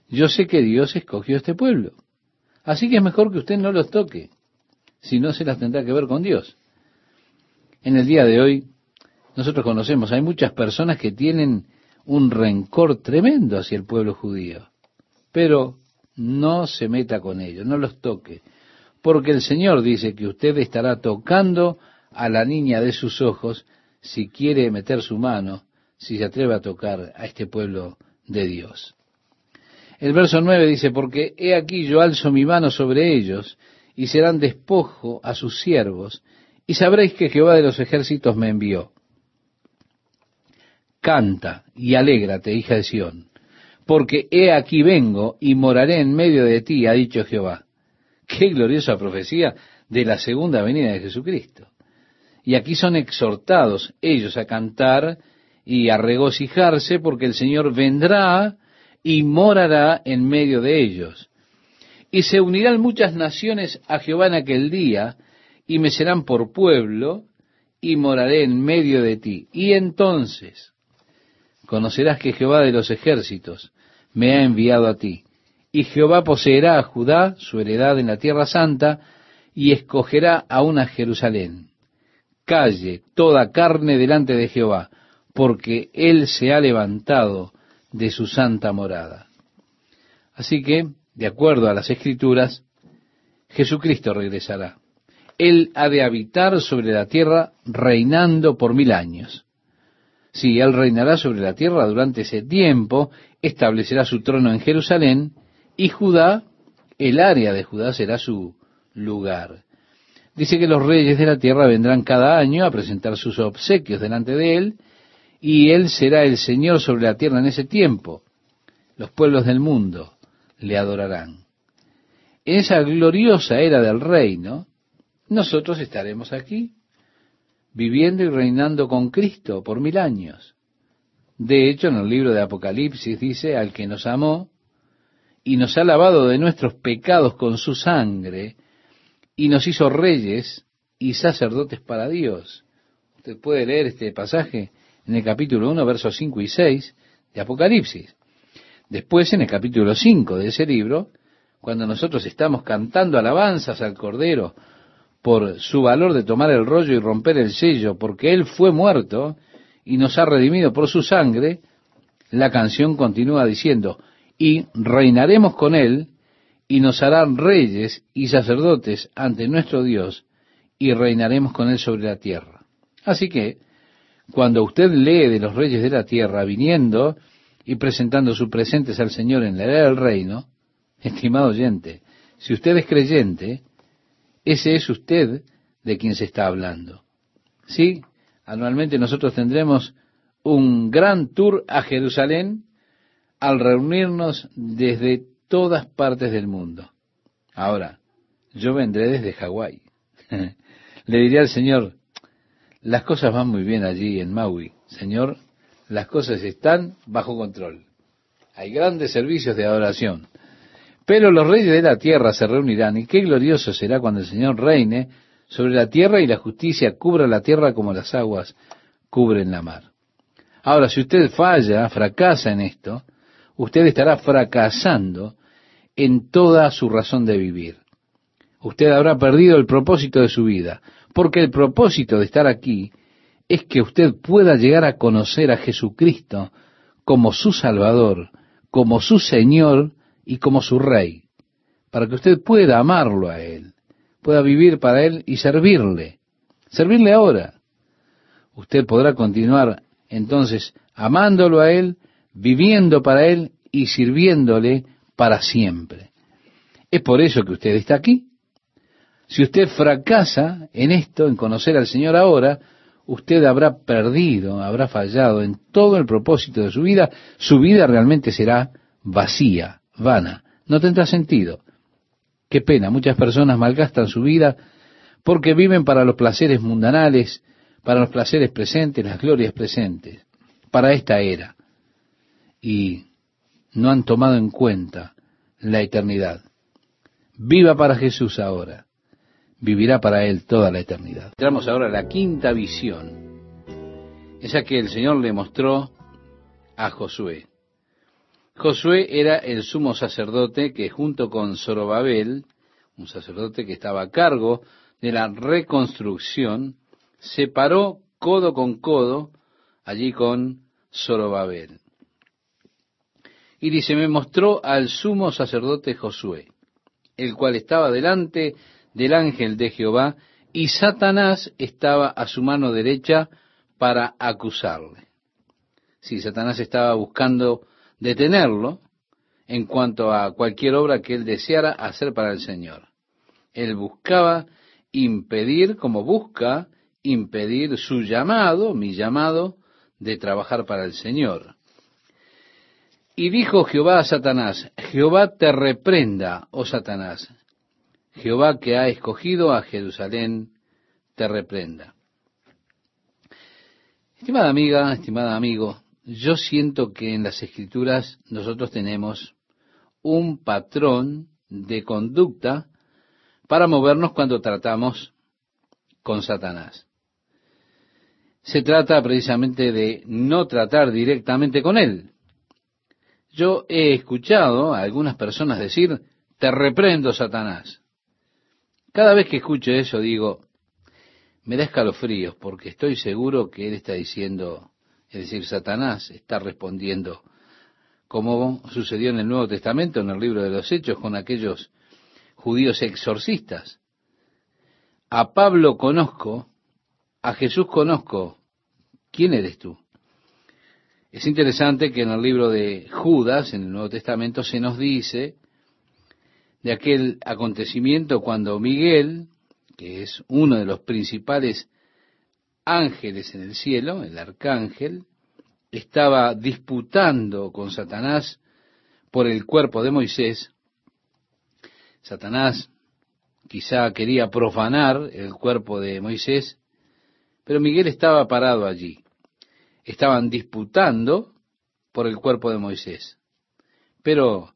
yo sé que Dios escogió este pueblo, así que es mejor que usted no los toque, si no se las tendrá que ver con Dios. En el día de hoy, nosotros conocemos, hay muchas personas que tienen un rencor tremendo hacia el pueblo judío. Pero no se meta con ellos, no los toque, porque el Señor dice que usted estará tocando a la niña de sus ojos si quiere meter su mano, si se atreve a tocar a este pueblo de Dios. El verso 9 dice, porque he aquí yo alzo mi mano sobre ellos, y serán despojo a sus siervos, y sabréis que Jehová de los ejércitos me envió. Canta y alégrate, hija de Sión, porque he aquí vengo y moraré en medio de ti, ha dicho Jehová. Qué gloriosa profecía de la segunda venida de Jesucristo. Y aquí son exhortados ellos a cantar y a regocijarse porque el Señor vendrá y morará en medio de ellos. Y se unirán muchas naciones a Jehová en aquel día, y me serán por pueblo, y moraré en medio de ti. Y entonces conocerás que Jehová de los ejércitos me ha enviado a ti. Y Jehová poseerá a Judá su heredad en la tierra santa, y escogerá a una Jerusalén. Calle toda carne delante de Jehová, porque él se ha levantado de su santa morada. Así que, de acuerdo a las escrituras, Jesucristo regresará. Él ha de habitar sobre la tierra reinando por mil años. Sí, Él reinará sobre la tierra durante ese tiempo, establecerá su trono en Jerusalén, y Judá, el área de Judá será su lugar. Dice que los reyes de la tierra vendrán cada año a presentar sus obsequios delante de Él, y Él será el Señor sobre la tierra en ese tiempo. Los pueblos del mundo le adorarán. En esa gloriosa era del reino, nosotros estaremos aquí viviendo y reinando con Cristo por mil años. De hecho, en el libro de Apocalipsis dice, al que nos amó y nos ha lavado de nuestros pecados con su sangre y nos hizo reyes y sacerdotes para Dios. Usted puede leer este pasaje en el capítulo 1, versos 5 y 6 de Apocalipsis. Después, en el capítulo 5 de ese libro, cuando nosotros estamos cantando alabanzas al Cordero, por su valor de tomar el rollo y romper el sello, porque Él fue muerto y nos ha redimido por su sangre, la canción continúa diciendo, y reinaremos con Él, y nos harán reyes y sacerdotes ante nuestro Dios, y reinaremos con Él sobre la tierra. Así que, cuando usted lee de los reyes de la tierra viniendo y presentando sus presentes al Señor en la era del reino, estimado oyente, si usted es creyente, ese es usted de quien se está hablando. Sí, anualmente nosotros tendremos un gran tour a Jerusalén al reunirnos desde todas partes del mundo. Ahora, yo vendré desde Hawái. Le diría al Señor, las cosas van muy bien allí en Maui. Señor, las cosas están bajo control. Hay grandes servicios de adoración. Pero los reyes de la tierra se reunirán, y qué glorioso será cuando el Señor reine sobre la tierra y la justicia cubra la tierra como las aguas cubren la mar. Ahora, si usted falla, fracasa en esto, usted estará fracasando en toda su razón de vivir. Usted habrá perdido el propósito de su vida, porque el propósito de estar aquí es que usted pueda llegar a conocer a Jesucristo como su Salvador, como su Señor y como su rey, para que usted pueda amarlo a Él, pueda vivir para Él y servirle, servirle ahora. Usted podrá continuar entonces amándolo a Él, viviendo para Él y sirviéndole para siempre. Es por eso que usted está aquí. Si usted fracasa en esto, en conocer al Señor ahora, usted habrá perdido, habrá fallado en todo el propósito de su vida, su vida realmente será vacía, vana, no tendrá sentido. Qué pena, muchas personas malgastan su vida porque viven para los placeres mundanales, para los placeres presentes, las glorias presentes, para esta era. Y no han tomado en cuenta la eternidad. Viva para Jesús ahora. Vivirá para Él toda la eternidad. Entramos ahora a la quinta visión. Esa que el Señor le mostró a Josué. Josué era el sumo sacerdote que junto con Zorobabel, un sacerdote que estaba a cargo de la reconstrucción, se paró codo con codo allí con Zorobabel. Y dice, me mostró al sumo sacerdote Josué, el cual estaba delante del ángel de Jehová, y Satanás estaba a su mano derecha para acusarle. Si Satanás estaba buscando detenerlo en cuanto a cualquier obra que él deseara hacer para el Señor. Él buscaba impedir, como busca impedir su llamado, mi llamado, de trabajar para el Señor. Y dijo Jehová a Satanás, Jehová te reprenda, oh Satanás, Jehová que ha escogido a Jerusalén, te reprenda. Estimada amiga, estimada amigo, yo siento que en las escrituras nosotros tenemos un patrón de conducta para movernos cuando tratamos con Satanás. Se trata precisamente de no tratar directamente con él. Yo he escuchado a algunas personas decir, te reprendo, Satanás. Cada vez que escucho eso digo, me da escalofríos porque estoy seguro que él está diciendo, es decir, Satanás está respondiendo, como sucedió en el Nuevo Testamento, en el libro de los Hechos, con aquellos judíos exorcistas. A Pablo conozco, a Jesús conozco. ¿Quién eres tú? Es interesante que en el libro de Judas, en el Nuevo Testamento, se nos dice de aquel acontecimiento cuando Miguel, que es uno de los principales ángeles en el cielo, el arcángel, estaba disputando con Satanás por el cuerpo de Moisés. Satanás quizá quería profanar el cuerpo de Moisés, pero Miguel estaba parado allí. Estaban disputando por el cuerpo de Moisés. Pero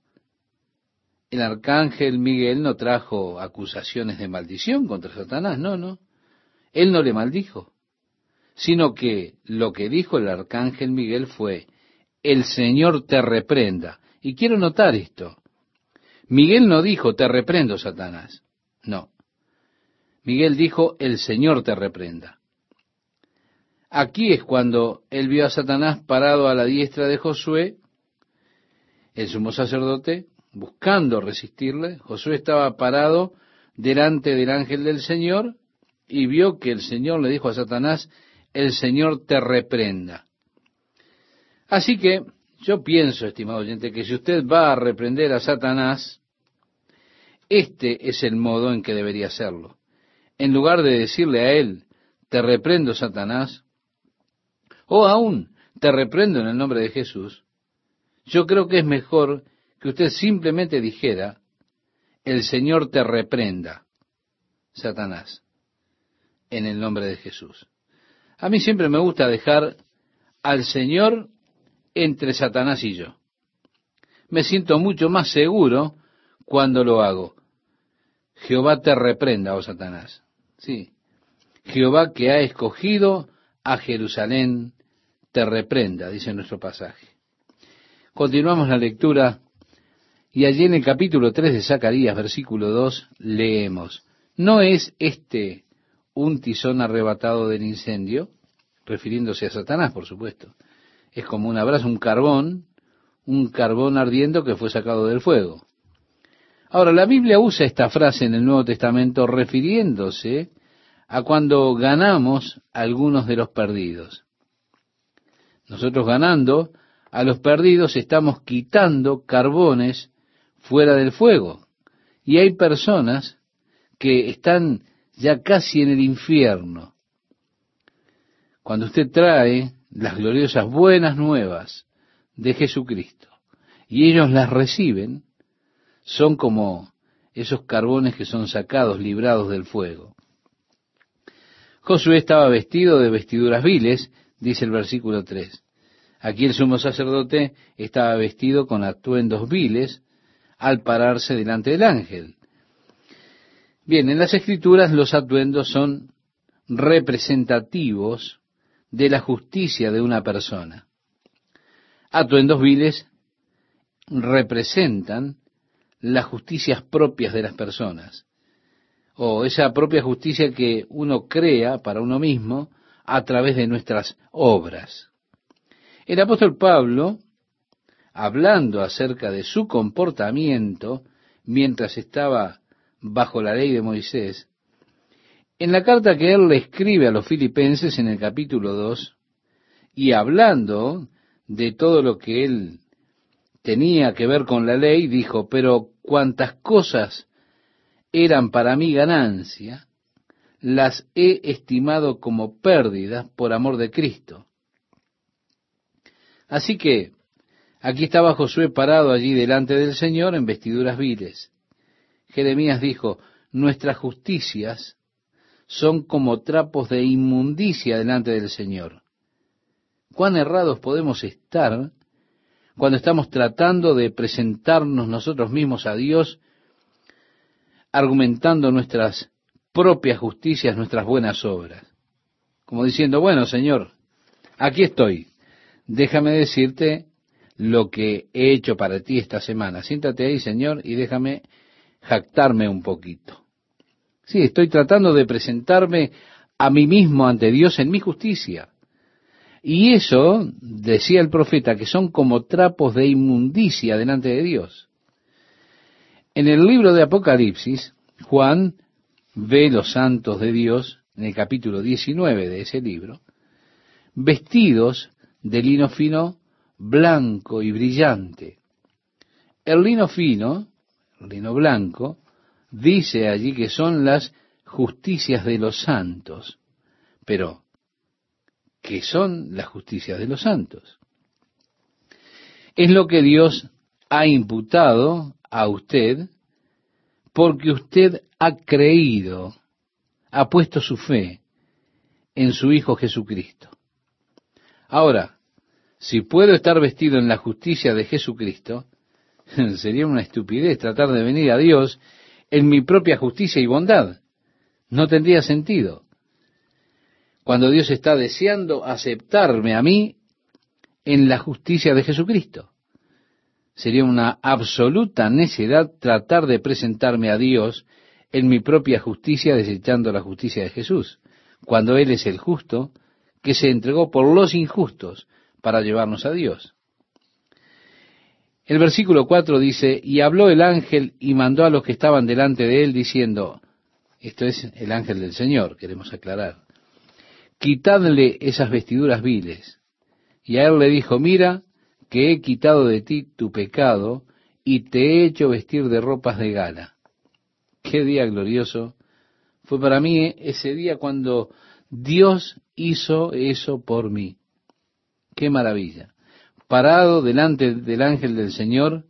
el arcángel Miguel no trajo acusaciones de maldición contra Satanás, no, no. Él no le maldijo sino que lo que dijo el arcángel Miguel fue, el Señor te reprenda. Y quiero notar esto. Miguel no dijo, te reprendo, Satanás. No. Miguel dijo, el Señor te reprenda. Aquí es cuando él vio a Satanás parado a la diestra de Josué, el sumo sacerdote, buscando resistirle. Josué estaba parado delante del ángel del Señor y vio que el Señor le dijo a Satanás, el Señor te reprenda. Así que yo pienso, estimado oyente, que si usted va a reprender a Satanás, este es el modo en que debería hacerlo. En lugar de decirle a él, te reprendo Satanás, o aún, te reprendo en el nombre de Jesús, yo creo que es mejor que usted simplemente dijera, el Señor te reprenda, Satanás, en el nombre de Jesús. A mí siempre me gusta dejar al Señor entre Satanás y yo. Me siento mucho más seguro cuando lo hago. Jehová te reprenda, oh Satanás. Sí. Jehová que ha escogido a Jerusalén te reprenda, dice nuestro pasaje. Continuamos la lectura y allí en el capítulo 3 de Zacarías, versículo 2, leemos, ¿no es este un tizón arrebatado del incendio, refiriéndose a Satanás, por supuesto. Es como un abrazo, un carbón, un carbón ardiendo que fue sacado del fuego. Ahora, la Biblia usa esta frase en el Nuevo Testamento refiriéndose a cuando ganamos a algunos de los perdidos. Nosotros ganando a los perdidos estamos quitando carbones fuera del fuego. Y hay personas que están ya casi en el infierno. Cuando usted trae las gloriosas buenas nuevas de Jesucristo y ellos las reciben, son como esos carbones que son sacados, librados del fuego. Josué estaba vestido de vestiduras viles, dice el versículo 3. Aquí el sumo sacerdote estaba vestido con atuendos viles al pararse delante del ángel. Bien, en las escrituras los atuendos son representativos de la justicia de una persona. Atuendos viles representan las justicias propias de las personas, o esa propia justicia que uno crea para uno mismo a través de nuestras obras. El apóstol Pablo, hablando acerca de su comportamiento mientras estaba bajo la ley de Moisés, en la carta que él le escribe a los filipenses en el capítulo 2, y hablando de todo lo que él tenía que ver con la ley, dijo, pero cuantas cosas eran para mí ganancia, las he estimado como pérdidas por amor de Cristo. Así que aquí estaba Josué parado allí delante del Señor en vestiduras viles. Jeremías dijo, nuestras justicias son como trapos de inmundicia delante del Señor. ¿Cuán errados podemos estar cuando estamos tratando de presentarnos nosotros mismos a Dios, argumentando nuestras propias justicias, nuestras buenas obras? Como diciendo, bueno, Señor, aquí estoy, déjame decirte lo que he hecho para ti esta semana. Siéntate ahí, Señor, y déjame jactarme un poquito. Sí, estoy tratando de presentarme a mí mismo ante Dios en mi justicia. Y eso, decía el profeta, que son como trapos de inmundicia delante de Dios. En el libro de Apocalipsis, Juan ve los santos de Dios, en el capítulo 19 de ese libro, vestidos de lino fino, blanco y brillante. El lino fino, lino blanco, dice allí que son las justicias de los santos. Pero, ¿qué son las justicias de los santos? Es lo que Dios ha imputado a usted porque usted ha creído, ha puesto su fe en su Hijo Jesucristo. Ahora, si puedo estar vestido en la justicia de Jesucristo, sería una estupidez tratar de venir a Dios en mi propia justicia y bondad. No tendría sentido. Cuando Dios está deseando aceptarme a mí en la justicia de Jesucristo. Sería una absoluta necedad tratar de presentarme a Dios en mi propia justicia desechando la justicia de Jesús, cuando Él es el justo que se entregó por los injustos para llevarnos a Dios. El versículo 4 dice, y habló el ángel y mandó a los que estaban delante de él diciendo, esto es el ángel del Señor, queremos aclarar, quitadle esas vestiduras viles. Y a él le dijo, mira, que he quitado de ti tu pecado y te he hecho vestir de ropas de gala. Qué día glorioso fue para mí ese día cuando Dios hizo eso por mí. Qué maravilla parado delante del ángel del Señor,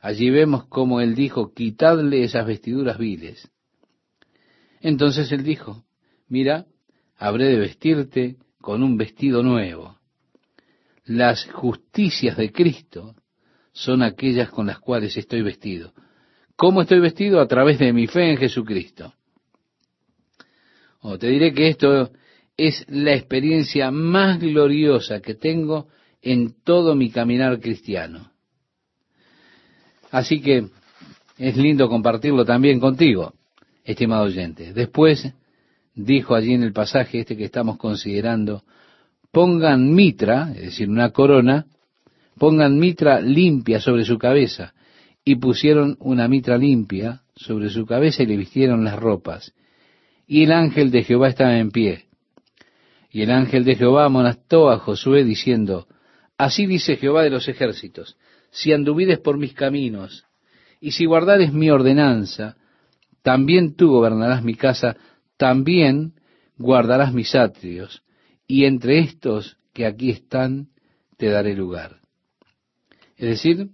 allí vemos como él dijo, quitadle esas vestiduras viles. Entonces él dijo, mira, habré de vestirte con un vestido nuevo. Las justicias de Cristo son aquellas con las cuales estoy vestido. ¿Cómo estoy vestido? A través de mi fe en Jesucristo. O te diré que esto es la experiencia más gloriosa que tengo en todo mi caminar cristiano. Así que es lindo compartirlo también contigo, estimado oyente. Después dijo allí en el pasaje este que estamos considerando, pongan mitra, es decir, una corona, pongan mitra limpia sobre su cabeza. Y pusieron una mitra limpia sobre su cabeza y le vistieron las ropas. Y el ángel de Jehová estaba en pie. Y el ángel de Jehová amonestó a Josué diciendo, Así dice Jehová de los ejércitos, si anduvides por mis caminos, y si guardares mi ordenanza, también tú gobernarás mi casa, también guardarás mis atrios, y entre estos que aquí están te daré lugar. Es decir,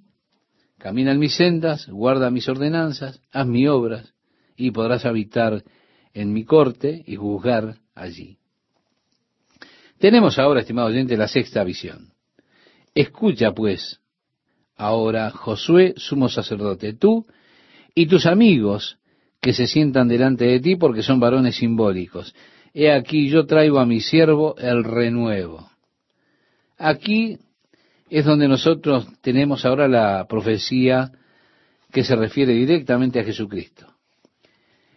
camina en mis sendas, guarda mis ordenanzas, haz mis obras, y podrás habitar en mi corte y juzgar allí. Tenemos ahora, estimado oyente, la sexta visión. Escucha pues ahora, Josué, sumo sacerdote, tú y tus amigos que se sientan delante de ti porque son varones simbólicos. He aquí yo traigo a mi siervo el renuevo. Aquí es donde nosotros tenemos ahora la profecía que se refiere directamente a Jesucristo.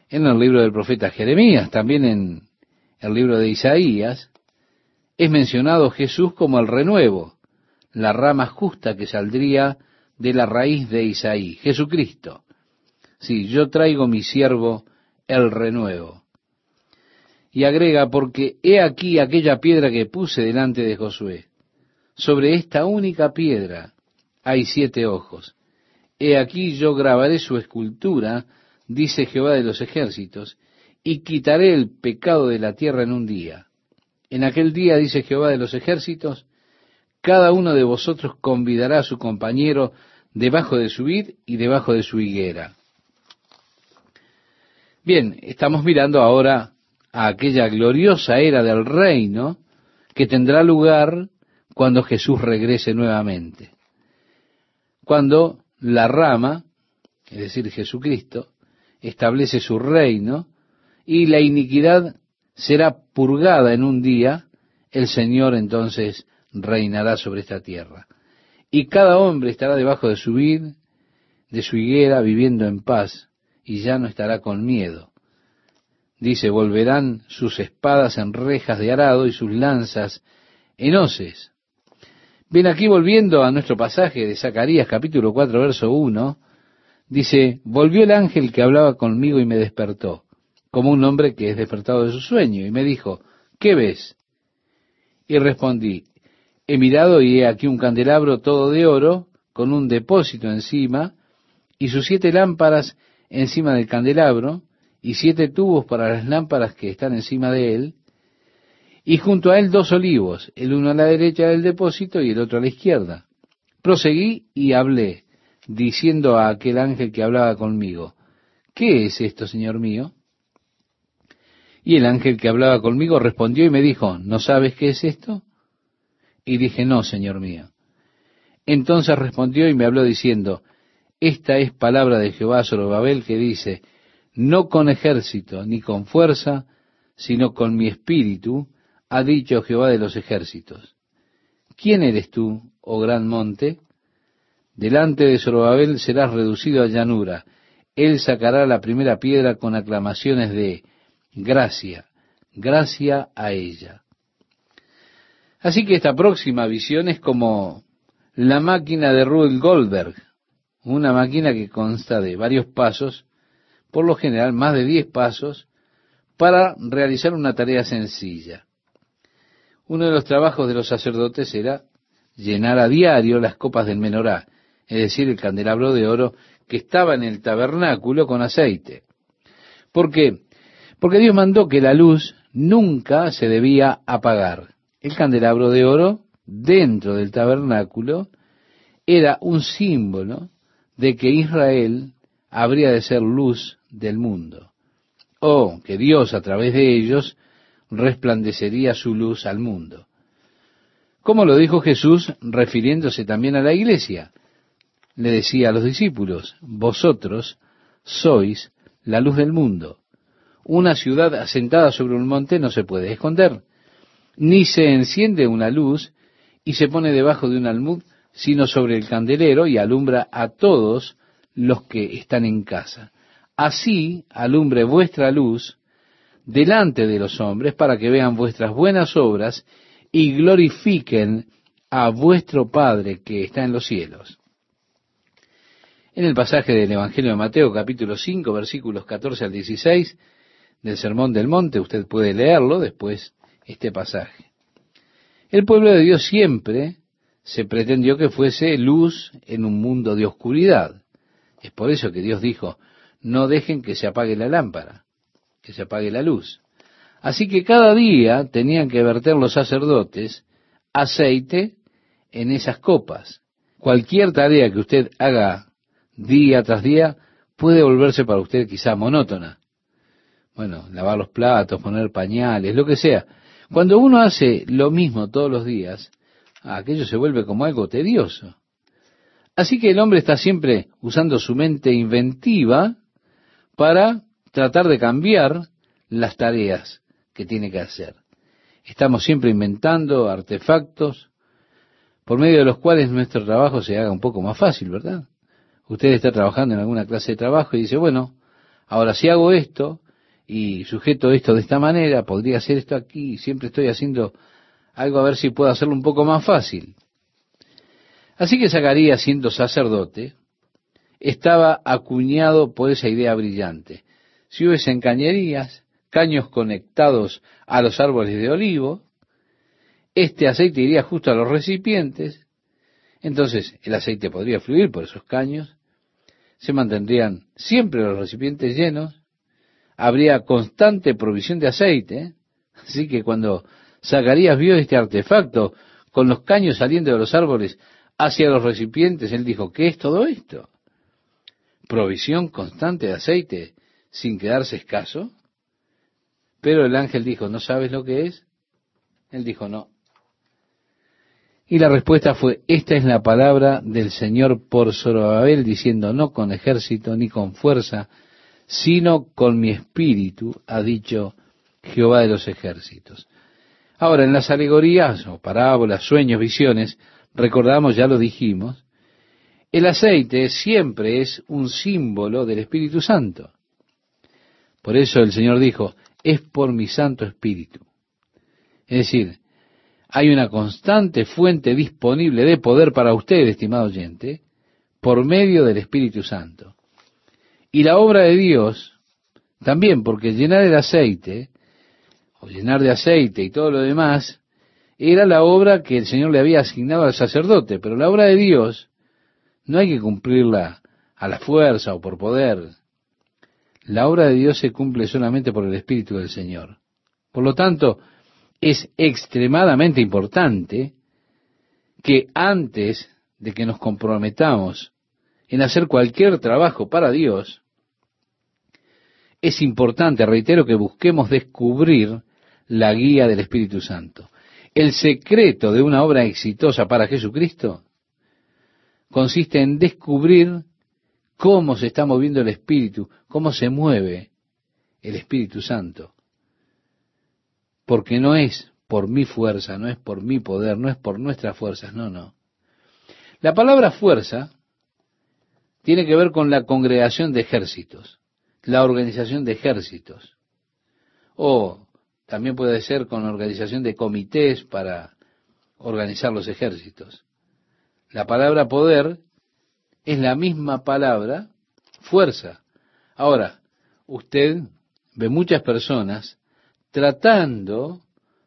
En el libro del profeta Jeremías, también en el libro de Isaías, es mencionado Jesús como el renuevo, la rama justa que saldría de la raíz de Isaí, Jesucristo. Sí, yo traigo mi siervo el renuevo. Y agrega, porque he aquí aquella piedra que puse delante de Josué. Sobre esta única piedra hay siete ojos. He aquí yo grabaré su escultura, dice Jehová de los ejércitos, y quitaré el pecado de la tierra en un día. En aquel día, dice Jehová de los ejércitos, cada uno de vosotros convidará a su compañero debajo de su vid y debajo de su higuera. Bien, estamos mirando ahora a aquella gloriosa era del reino que tendrá lugar cuando Jesús regrese nuevamente. Cuando la rama, es decir, Jesucristo, establece su reino y la iniquidad será purgada en un día, el Señor entonces reinará sobre esta tierra. Y cada hombre estará debajo de su vid, de su higuera, viviendo en paz, y ya no estará con miedo. Dice, volverán sus espadas en rejas de arado y sus lanzas en hoces. Bien, aquí volviendo a nuestro pasaje de Zacarías capítulo 4, verso 1, dice, volvió el ángel que hablaba conmigo y me despertó, como un hombre que es despertado de su sueño, y me dijo, ¿qué ves? Y respondí, he mirado y he aquí un candelabro todo de oro, con un depósito encima, y sus siete lámparas encima del candelabro, y siete tubos para las lámparas que están encima de él, y junto a él dos olivos, el uno a la derecha del depósito y el otro a la izquierda. Proseguí y hablé, diciendo a aquel ángel que hablaba conmigo, ¿qué es esto, Señor mío? Y el ángel que hablaba conmigo respondió y me dijo, ¿no sabes qué es esto? Y dije, no, Señor mío. Entonces respondió y me habló diciendo, esta es palabra de Jehová sobre Babel que dice, no con ejército ni con fuerza, sino con mi espíritu, ha dicho Jehová de los ejércitos. ¿Quién eres tú, oh gran monte? Delante de Zorobabel serás reducido a llanura. Él sacará la primera piedra con aclamaciones de gracia, gracia a ella. Así que esta próxima visión es como la máquina de Rudolf Goldberg, una máquina que consta de varios pasos, por lo general más de diez pasos, para realizar una tarea sencilla. Uno de los trabajos de los sacerdotes era llenar a diario las copas del menorá, es decir, el candelabro de oro que estaba en el tabernáculo con aceite. ¿Por qué? Porque Dios mandó que la luz nunca se debía apagar el candelabro de oro dentro del tabernáculo era un símbolo de que Israel habría de ser luz del mundo, o que Dios a través de ellos resplandecería su luz al mundo. Como lo dijo Jesús refiriéndose también a la iglesia, le decía a los discípulos, vosotros sois la luz del mundo. Una ciudad asentada sobre un monte no se puede esconder ni se enciende una luz y se pone debajo de un almud, sino sobre el candelero y alumbra a todos los que están en casa. Así alumbre vuestra luz delante de los hombres para que vean vuestras buenas obras y glorifiquen a vuestro Padre que está en los cielos. En el pasaje del Evangelio de Mateo capítulo 5 versículos 14 al 16 del Sermón del Monte, usted puede leerlo después este pasaje. El pueblo de Dios siempre se pretendió que fuese luz en un mundo de oscuridad. Es por eso que Dios dijo, no dejen que se apague la lámpara, que se apague la luz. Así que cada día tenían que verter los sacerdotes aceite en esas copas. Cualquier tarea que usted haga día tras día puede volverse para usted quizá monótona. Bueno, lavar los platos, poner pañales, lo que sea. Cuando uno hace lo mismo todos los días, aquello se vuelve como algo tedioso. Así que el hombre está siempre usando su mente inventiva para tratar de cambiar las tareas que tiene que hacer. Estamos siempre inventando artefactos por medio de los cuales nuestro trabajo se haga un poco más fácil, ¿verdad? Usted está trabajando en alguna clase de trabajo y dice, bueno, ahora si hago esto y sujeto esto de esta manera, podría hacer esto aquí, siempre estoy haciendo algo a ver si puedo hacerlo un poco más fácil. Así que Zacarías, siendo sacerdote, estaba acuñado por esa idea brillante. Si hubiesen cañerías, caños conectados a los árboles de olivo, este aceite iría justo a los recipientes, entonces el aceite podría fluir por esos caños, se mantendrían siempre los recipientes llenos, habría constante provisión de aceite, así que cuando Zacarías vio este artefacto con los caños saliendo de los árboles hacia los recipientes, él dijo, ¿qué es todo esto? Provisión constante de aceite sin quedarse escaso. Pero el ángel dijo, ¿no sabes lo que es? Él dijo, no. Y la respuesta fue, esta es la palabra del Señor por Zorobabel, diciendo, no con ejército ni con fuerza, sino con mi espíritu, ha dicho Jehová de los ejércitos. Ahora, en las alegorías o parábolas, sueños, visiones, recordamos, ya lo dijimos, el aceite siempre es un símbolo del Espíritu Santo. Por eso el Señor dijo, es por mi Santo Espíritu. Es decir, hay una constante fuente disponible de poder para usted, estimado oyente, por medio del Espíritu Santo. Y la obra de Dios, también porque llenar el aceite, o llenar de aceite y todo lo demás, era la obra que el Señor le había asignado al sacerdote, pero la obra de Dios no hay que cumplirla a la fuerza o por poder. La obra de Dios se cumple solamente por el Espíritu del Señor. Por lo tanto, es extremadamente importante que antes de que nos comprometamos en hacer cualquier trabajo para Dios, es importante, reitero, que busquemos descubrir la guía del Espíritu Santo. El secreto de una obra exitosa para Jesucristo consiste en descubrir cómo se está moviendo el Espíritu, cómo se mueve el Espíritu Santo porque no es por mi fuerza, no es por mi poder, no es por nuestras fuerzas, no, no. La palabra fuerza tiene que ver con la congregación de ejércitos, la organización de ejércitos, o también puede ser con organización de comités para organizar los ejércitos. La palabra poder es la misma palabra fuerza. Ahora, usted ve muchas personas tratando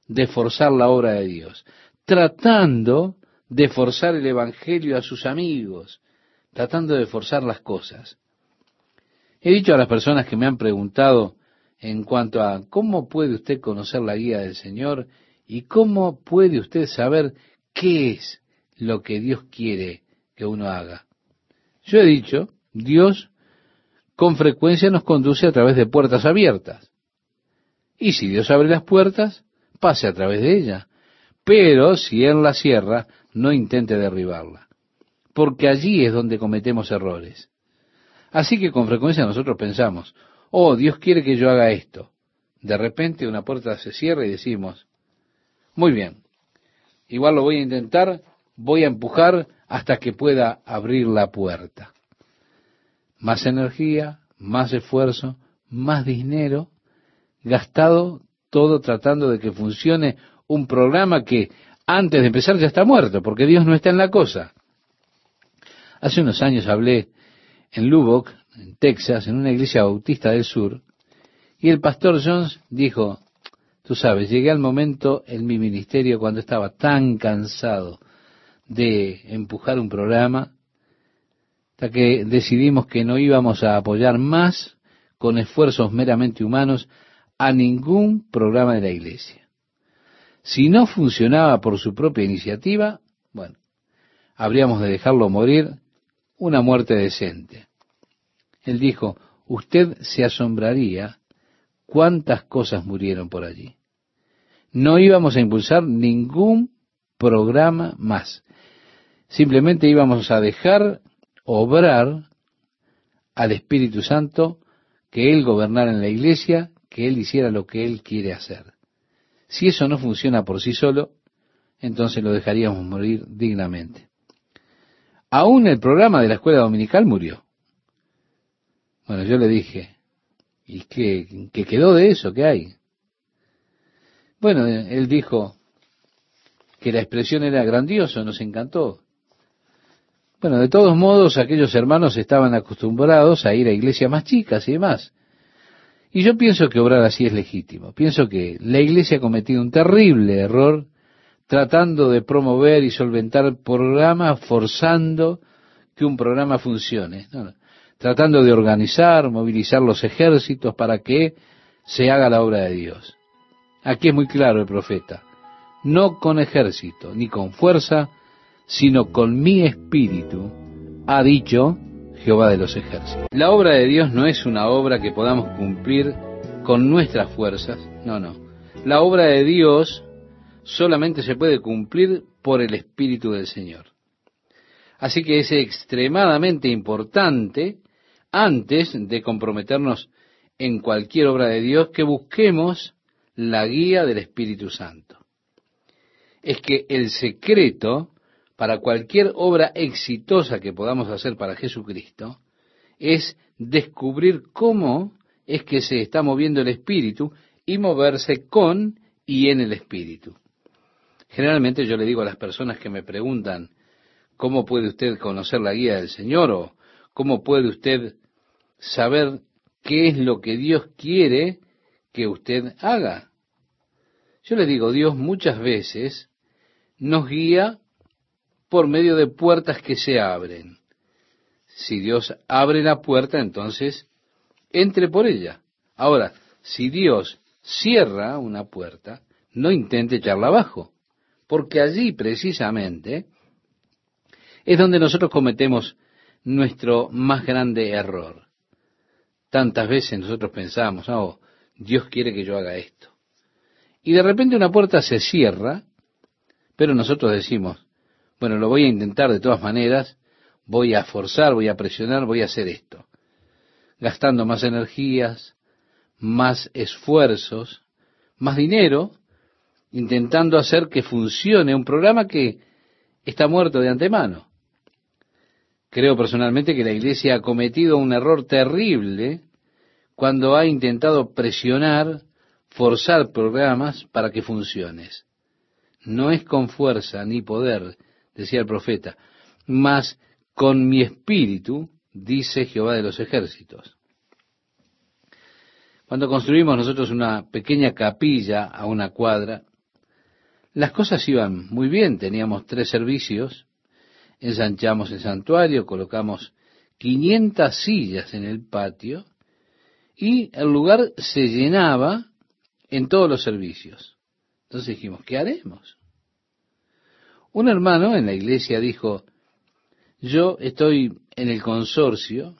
de forzar la obra de Dios, tratando de forzar el Evangelio a sus amigos, tratando de forzar las cosas. He dicho a las personas que me han preguntado en cuanto a cómo puede usted conocer la guía del Señor y cómo puede usted saber qué es lo que Dios quiere que uno haga. Yo he dicho, Dios con frecuencia nos conduce a través de puertas abiertas. Y si Dios abre las puertas, pase a través de ella. Pero si Él la cierra, no intente derribarla. Porque allí es donde cometemos errores. Así que con frecuencia nosotros pensamos, oh, Dios quiere que yo haga esto. De repente una puerta se cierra y decimos, muy bien, igual lo voy a intentar, voy a empujar hasta que pueda abrir la puerta. Más energía, más esfuerzo, más dinero, gastado todo tratando de que funcione un programa que antes de empezar ya está muerto, porque Dios no está en la cosa. Hace unos años hablé en Lubbock, en Texas, en una iglesia bautista del sur, y el pastor Jones dijo, tú sabes, llegué al momento en mi ministerio cuando estaba tan cansado de empujar un programa, hasta que decidimos que no íbamos a apoyar más con esfuerzos meramente humanos a ningún programa de la iglesia. Si no funcionaba por su propia iniciativa, bueno, habríamos de dejarlo morir una muerte decente. Él dijo, usted se asombraría cuántas cosas murieron por allí. No íbamos a impulsar ningún programa más. Simplemente íbamos a dejar obrar al Espíritu Santo, que Él gobernara en la iglesia, que Él hiciera lo que Él quiere hacer. Si eso no funciona por sí solo, entonces lo dejaríamos morir dignamente. Aún el programa de la escuela dominical murió. Bueno, yo le dije, ¿y qué, quedó de eso? ¿Qué hay? Bueno, él dijo que la expresión era grandioso, nos encantó. Bueno, de todos modos, aquellos hermanos estaban acostumbrados a ir a iglesias más chicas y demás. Y yo pienso que obrar así es legítimo. Pienso que la iglesia ha cometido un terrible error tratando de promover y solventar programas, forzando que un programa funcione. Tratando de organizar, movilizar los ejércitos para que se haga la obra de Dios. Aquí es muy claro el profeta. No con ejército, ni con fuerza, sino con mi espíritu, ha dicho Jehová de los ejércitos. La obra de Dios no es una obra que podamos cumplir con nuestras fuerzas, no, no. La obra de Dios solamente se puede cumplir por el Espíritu del Señor. Así que es extremadamente importante, antes de comprometernos en cualquier obra de Dios, que busquemos la guía del Espíritu Santo. Es que el secreto para cualquier obra exitosa que podamos hacer para Jesucristo es descubrir cómo es que se está moviendo el Espíritu y moverse con y en el Espíritu. Generalmente yo le digo a las personas que me preguntan, ¿cómo puede usted conocer la guía del Señor? o ¿cómo puede usted saber qué es lo que Dios quiere que usted haga? Yo le digo, Dios muchas veces nos guía por medio de puertas que se abren. Si Dios abre la puerta, entonces entre por ella. Ahora, si Dios cierra una puerta, no intente echarla abajo porque allí precisamente es donde nosotros cometemos nuestro más grande error. Tantas veces nosotros pensamos, oh, Dios quiere que yo haga esto. Y de repente una puerta se cierra, pero nosotros decimos, bueno, lo voy a intentar de todas maneras, voy a forzar, voy a presionar, voy a hacer esto. Gastando más energías, más esfuerzos, más dinero, intentando hacer que funcione un programa que está muerto de antemano. Creo personalmente que la Iglesia ha cometido un error terrible cuando ha intentado presionar, forzar programas para que funciones. No es con fuerza ni poder, decía el profeta, mas con mi espíritu, dice Jehová de los ejércitos. Cuando construimos nosotros una pequeña capilla a una cuadra, las cosas iban muy bien, teníamos tres servicios, ensanchamos el santuario, colocamos 500 sillas en el patio y el lugar se llenaba en todos los servicios. Entonces dijimos, ¿qué haremos? Un hermano en la iglesia dijo, yo estoy en el consorcio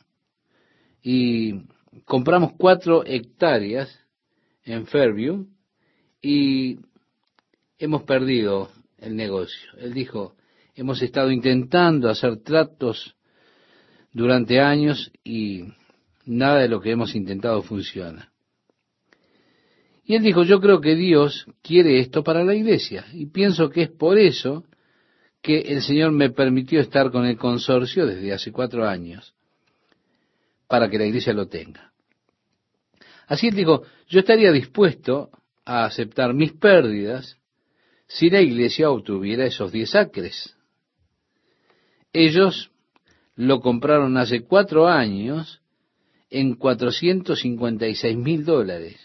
y compramos cuatro hectáreas en Fairview y hemos perdido el negocio. Él dijo, hemos estado intentando hacer tratos durante años y nada de lo que hemos intentado funciona. Y él dijo, yo creo que Dios quiere esto para la iglesia y pienso que es por eso que el Señor me permitió estar con el consorcio desde hace cuatro años, para que la iglesia lo tenga. Así él dijo, yo estaría dispuesto a aceptar mis pérdidas si la iglesia obtuviera esos diez acres. Ellos lo compraron hace cuatro años en 456 mil dólares.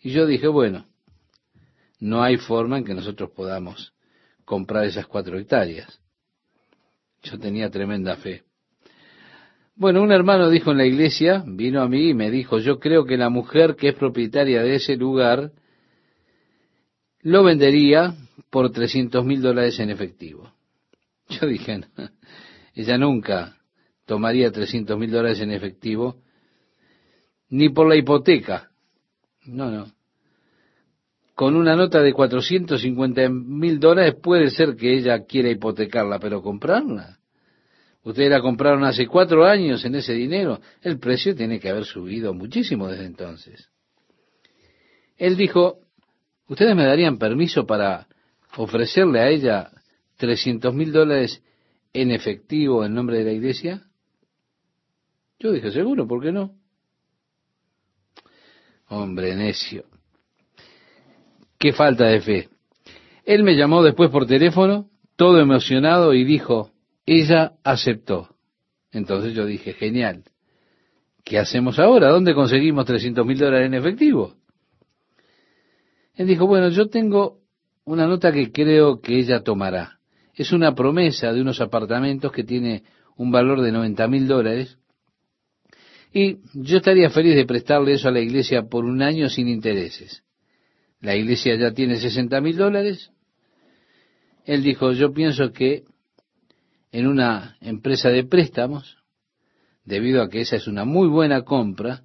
Y yo dije, bueno, no hay forma en que nosotros podamos comprar esas cuatro hectáreas. Yo tenía tremenda fe. Bueno, un hermano dijo en la iglesia, vino a mí y me dijo, yo creo que la mujer que es propietaria de ese lugar lo vendería por 300 mil dólares en efectivo. Yo dije, ella nunca tomaría 300 mil dólares en efectivo, ni por la hipoteca. No, no. con una nota de 450 mil dólares, puede ser que ella quiera hipotecarla, pero comprarla. Ustedes la compraron hace cuatro años en ese dinero. El precio tiene que haber subido muchísimo desde entonces. Él dijo, ¿ustedes me darían permiso para ofrecerle a ella 300 mil dólares en efectivo en nombre de la iglesia? Yo dije, seguro, ¿por qué no? Hombre necio. Qué falta de fe. Él me llamó después por teléfono, todo emocionado, y dijo, ella aceptó. Entonces yo dije, genial. ¿Qué hacemos ahora? ¿Dónde conseguimos 300 mil dólares en efectivo? Él dijo, bueno, yo tengo una nota que creo que ella tomará. Es una promesa de unos apartamentos que tiene un valor de 90 mil dólares. Y yo estaría feliz de prestarle eso a la iglesia por un año sin intereses. La iglesia ya tiene 60 mil dólares. Él dijo, yo pienso que en una empresa de préstamos, debido a que esa es una muy buena compra,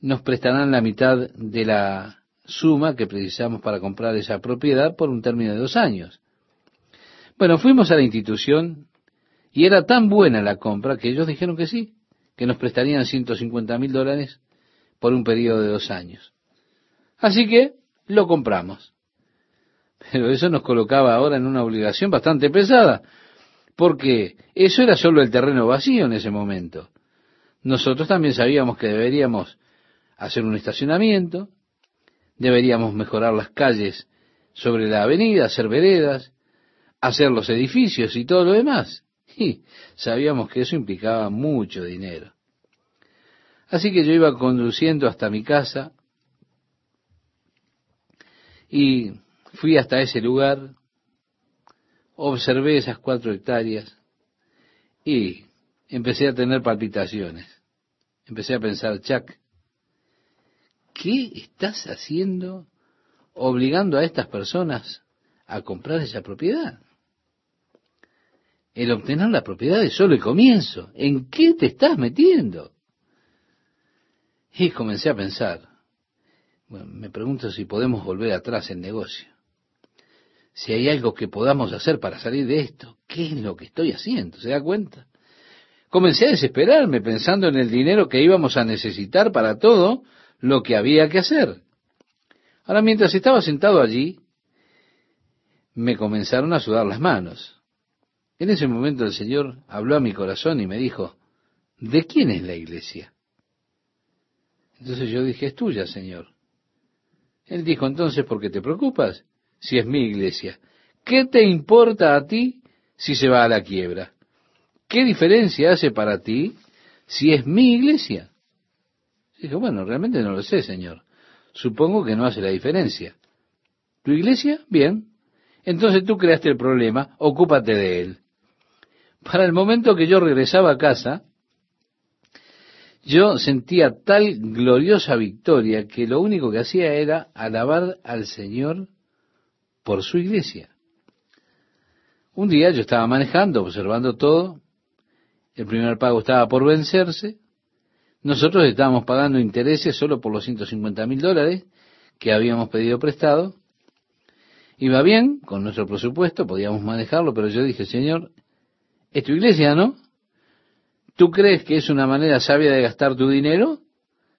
nos prestarán la mitad de la suma que precisamos para comprar esa propiedad por un término de dos años. Bueno, fuimos a la institución y era tan buena la compra que ellos dijeron que sí, que nos prestarían 150 mil dólares por un periodo de dos años. Así que lo compramos. Pero eso nos colocaba ahora en una obligación bastante pesada, porque eso era solo el terreno vacío en ese momento. Nosotros también sabíamos que deberíamos hacer un estacionamiento, deberíamos mejorar las calles sobre la avenida, hacer veredas, hacer los edificios y todo lo demás. Y sabíamos que eso implicaba mucho dinero. Así que yo iba conduciendo hasta mi casa y fui hasta ese lugar, observé esas cuatro hectáreas y empecé a tener palpitaciones. Empecé a pensar, Chuck, ¿qué estás haciendo obligando a estas personas a comprar esa propiedad? El obtener la propiedad es solo el comienzo. ¿En qué te estás metiendo? Y comencé a pensar, bueno, me pregunto si podemos volver atrás en negocio. Si hay algo que podamos hacer para salir de esto, ¿qué es lo que estoy haciendo? ¿Se da cuenta? Comencé a desesperarme pensando en el dinero que íbamos a necesitar para todo lo que había que hacer. Ahora, mientras estaba sentado allí, me comenzaron a sudar las manos. En ese momento el Señor habló a mi corazón y me dijo, ¿de quién es la iglesia? Entonces yo dije, es tuya, Señor. Él dijo, entonces, ¿por qué te preocupas? Si es mi iglesia. ¿Qué te importa a ti si se va a la quiebra? ¿Qué diferencia hace para ti si es mi iglesia? Dijo, bueno, realmente no lo sé, Señor. Supongo que no hace la diferencia. ¿Tu iglesia? Bien. Entonces tú creaste el problema, ocúpate de él. Para el momento que yo regresaba a casa, yo sentía tal gloriosa victoria que lo único que hacía era alabar al Señor por su iglesia. Un día yo estaba manejando, observando todo, el primer pago estaba por vencerse, nosotros estábamos pagando intereses solo por los 150 mil dólares que habíamos pedido prestado. Iba bien con nuestro presupuesto, podíamos manejarlo, pero yo dije, Señor, es tu iglesia, ¿no? ¿Tú crees que es una manera sabia de gastar tu dinero?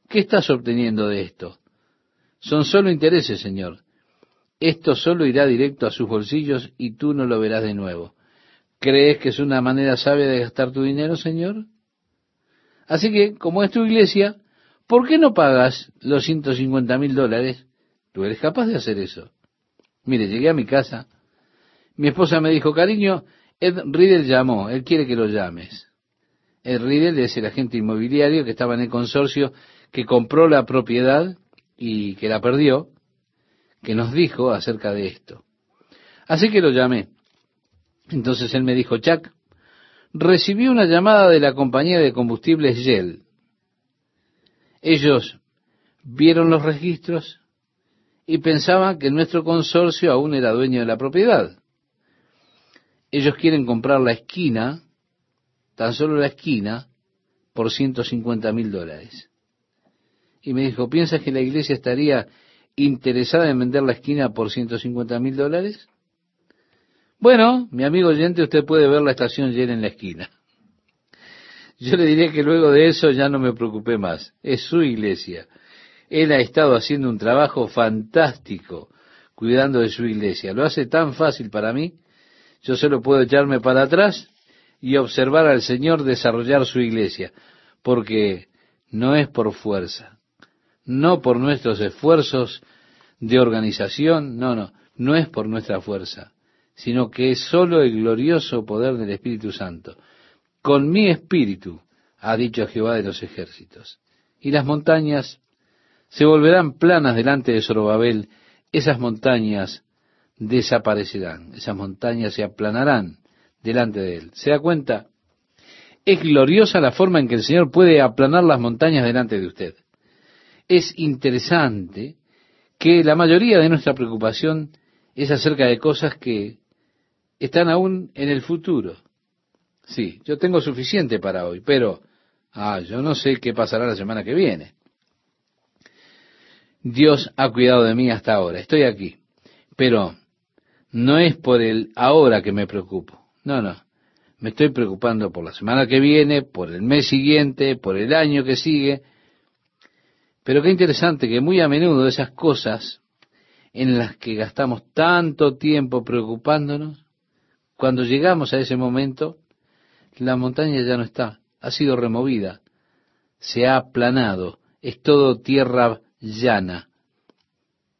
¿Qué estás obteniendo de esto? Son solo intereses, Señor. Esto solo irá directo a sus bolsillos y tú no lo verás de nuevo. ¿Crees que es una manera sabia de gastar tu dinero, Señor? Así que, como es tu iglesia, ¿por qué no pagas los 150 mil dólares? Tú eres capaz de hacer eso. Mire, llegué a mi casa. Mi esposa me dijo, cariño, Ed Riddle llamó, él quiere que lo llames. Ed Riddle es el agente inmobiliario que estaba en el consorcio que compró la propiedad y que la perdió, que nos dijo acerca de esto. Así que lo llamé. Entonces él me dijo, Chuck, recibí una llamada de la compañía de combustibles Shell. Ellos vieron los registros y pensaban que nuestro consorcio aún era dueño de la propiedad. Ellos quieren comprar la esquina, tan solo la esquina, por 150 mil dólares. Y me dijo, ¿piensas que la iglesia estaría interesada en vender la esquina por 150 mil dólares? Bueno, mi amigo oyente, usted puede ver la estación llena en la esquina. Yo le diré que luego de eso ya no me preocupé más. Es su iglesia. Él ha estado haciendo un trabajo fantástico cuidando de su iglesia. Lo hace tan fácil para mí. Yo solo puedo echarme para atrás y observar al Señor desarrollar su iglesia, porque no es por fuerza, no por nuestros esfuerzos de organización, no, no, no es por nuestra fuerza, sino que es solo el glorioso poder del Espíritu Santo. Con mi espíritu, ha dicho Jehová de los ejércitos. Y las montañas se volverán planas delante de Zorobabel, esas montañas desaparecerán, esas montañas se aplanarán delante de él. ¿Se da cuenta? Es gloriosa la forma en que el Señor puede aplanar las montañas delante de usted. Es interesante que la mayoría de nuestra preocupación es acerca de cosas que están aún en el futuro. Sí, yo tengo suficiente para hoy, pero ah, yo no sé qué pasará la semana que viene. Dios ha cuidado de mí hasta ahora, estoy aquí, pero no es por el ahora que me preocupo. No, no. Me estoy preocupando por la semana que viene, por el mes siguiente, por el año que sigue. Pero qué interesante que muy a menudo esas cosas en las que gastamos tanto tiempo preocupándonos, cuando llegamos a ese momento, la montaña ya no está, ha sido removida, se ha aplanado, es todo tierra llana.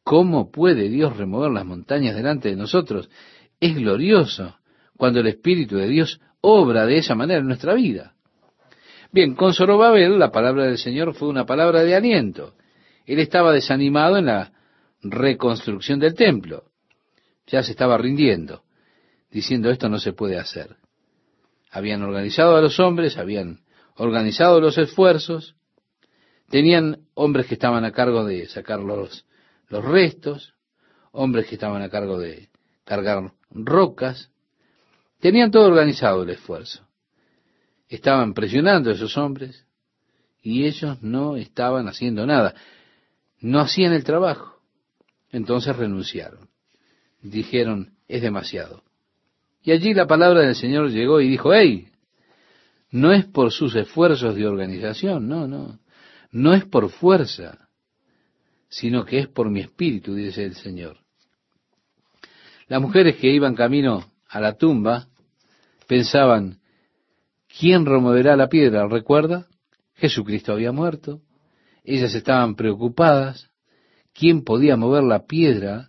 ¿Cómo puede Dios remover las montañas delante de nosotros? Es glorioso cuando el Espíritu de Dios obra de esa manera en nuestra vida. Bien, con Zorobabel la palabra del Señor fue una palabra de aliento. Él estaba desanimado en la reconstrucción del templo. Ya se estaba rindiendo, diciendo esto no se puede hacer. Habían organizado a los hombres, habían organizado los esfuerzos, tenían hombres que estaban a cargo de sacar los, los restos, hombres que estaban a cargo de cargar rocas, Tenían todo organizado el esfuerzo. Estaban presionando a esos hombres y ellos no estaban haciendo nada. No hacían el trabajo. Entonces renunciaron. Dijeron, es demasiado. Y allí la palabra del Señor llegó y dijo, hey, no es por sus esfuerzos de organización, no, no. No es por fuerza, sino que es por mi espíritu, dice el Señor. Las mujeres que iban camino a la tumba pensaban, ¿quién removerá la piedra? ¿Recuerda? Jesucristo había muerto. Ellas estaban preocupadas. ¿Quién podía mover la piedra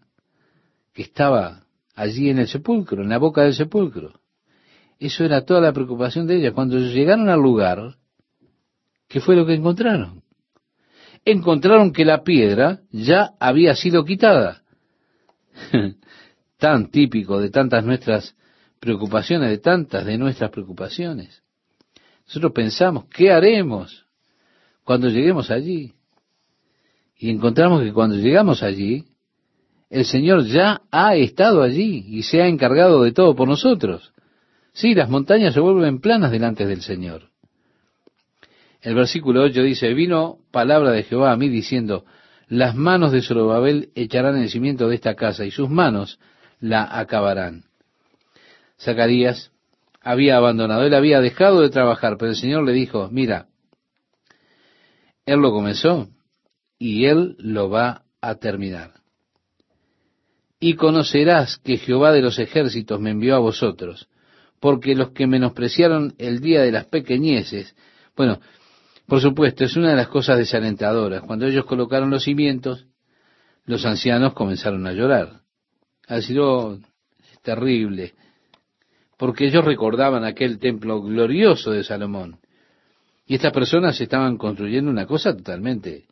que estaba allí en el sepulcro, en la boca del sepulcro? Eso era toda la preocupación de ellas. Cuando llegaron al lugar, ¿qué fue lo que encontraron? Encontraron que la piedra ya había sido quitada. Tan típico de tantas nuestras preocupaciones, de tantas de nuestras preocupaciones. Nosotros pensamos, ¿qué haremos cuando lleguemos allí? Y encontramos que cuando llegamos allí, el Señor ya ha estado allí y se ha encargado de todo por nosotros. Sí, las montañas se vuelven planas delante del Señor. El versículo 8 dice, vino palabra de Jehová a mí diciendo, las manos de Zorobabel echarán el cimiento de esta casa y sus manos la acabarán. Zacarías había abandonado, él había dejado de trabajar, pero el Señor le dijo, mira, él lo comenzó y él lo va a terminar. Y conocerás que Jehová de los ejércitos me envió a vosotros, porque los que menospreciaron el día de las pequeñeces, bueno, por supuesto, es una de las cosas desalentadoras. Cuando ellos colocaron los cimientos, los ancianos comenzaron a llorar. Ha sido terrible porque ellos recordaban aquel templo glorioso de Salomón. Y estas personas estaban construyendo una cosa totalmente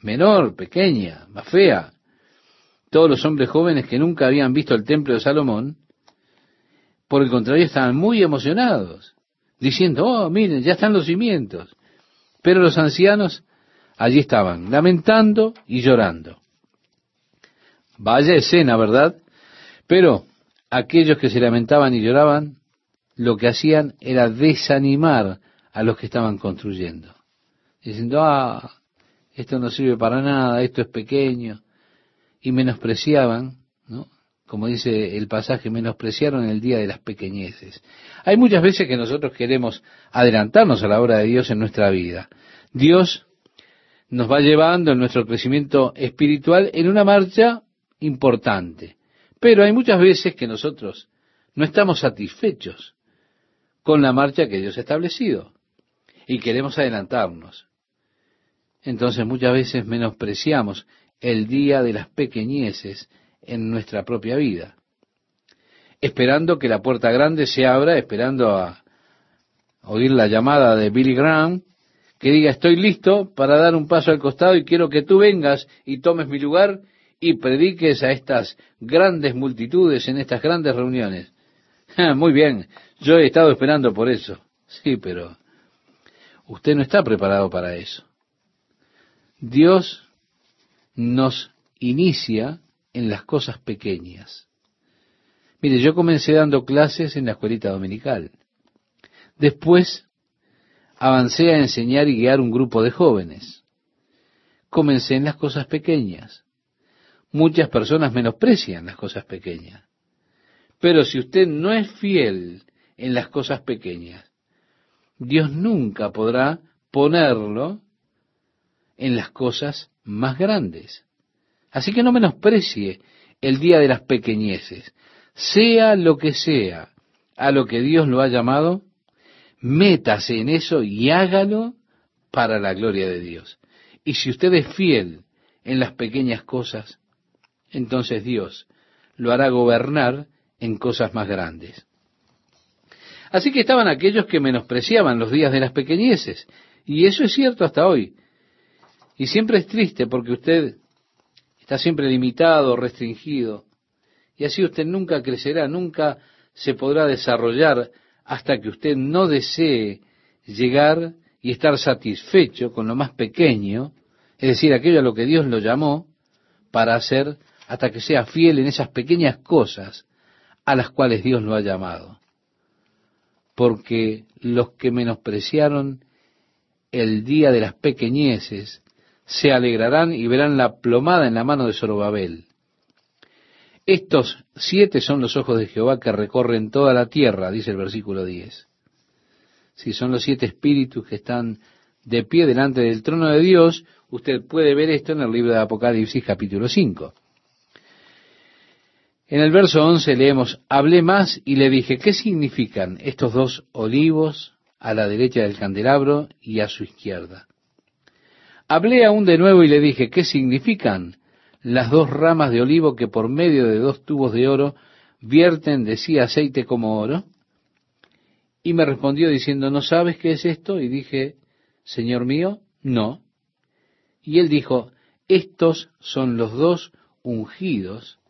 menor, pequeña, más fea. Todos los hombres jóvenes que nunca habían visto el templo de Salomón, por el contrario, estaban muy emocionados, diciendo, oh, miren, ya están los cimientos. Pero los ancianos allí estaban, lamentando y llorando. Vaya escena, ¿verdad? Pero aquellos que se lamentaban y lloraban, lo que hacían era desanimar a los que estaban construyendo, diciendo, ah, esto no sirve para nada, esto es pequeño. Y menospreciaban, ¿no? como dice el pasaje, menospreciaron el día de las pequeñeces. Hay muchas veces que nosotros queremos adelantarnos a la obra de Dios en nuestra vida. Dios nos va llevando en nuestro crecimiento espiritual en una marcha importante. Pero hay muchas veces que nosotros no estamos satisfechos con la marcha que Dios ha establecido y queremos adelantarnos. Entonces muchas veces menospreciamos el día de las pequeñeces en nuestra propia vida, esperando que la puerta grande se abra, esperando a oír la llamada de Billy Graham, que diga estoy listo para dar un paso al costado y quiero que tú vengas y tomes mi lugar y prediques a estas grandes multitudes en estas grandes reuniones. Muy bien, yo he estado esperando por eso. Sí, pero usted no está preparado para eso. Dios nos inicia en las cosas pequeñas. Mire, yo comencé dando clases en la escuelita dominical. Después avancé a enseñar y guiar un grupo de jóvenes. Comencé en las cosas pequeñas. Muchas personas menosprecian las cosas pequeñas. Pero si usted no es fiel en las cosas pequeñas, Dios nunca podrá ponerlo en las cosas más grandes. Así que no menosprecie el día de las pequeñeces. Sea lo que sea a lo que Dios lo ha llamado, métase en eso y hágalo para la gloria de Dios. Y si usted es fiel en las pequeñas cosas, entonces Dios lo hará gobernar en cosas más grandes. Así que estaban aquellos que menospreciaban los días de las pequeñeces, y eso es cierto hasta hoy. Y siempre es triste porque usted está siempre limitado, restringido, y así usted nunca crecerá, nunca se podrá desarrollar hasta que usted no desee llegar y estar satisfecho con lo más pequeño, es decir, aquello a lo que Dios lo llamó para hacer hasta que sea fiel en esas pequeñas cosas a las cuales Dios lo ha llamado. Porque los que menospreciaron el día de las pequeñeces se alegrarán y verán la plomada en la mano de Zorobabel. Estos siete son los ojos de Jehová que recorren toda la tierra, dice el versículo 10. Si son los siete espíritus que están de pie delante del trono de Dios, usted puede ver esto en el libro de Apocalipsis capítulo 5. En el verso 11 leemos, hablé más y le dije, ¿qué significan estos dos olivos a la derecha del candelabro y a su izquierda? Hablé aún de nuevo y le dije, ¿qué significan las dos ramas de olivo que por medio de dos tubos de oro vierten de sí aceite como oro? Y me respondió diciendo, ¿no sabes qué es esto? Y dije, Señor mío, no. Y él dijo, estos son los dos ungidos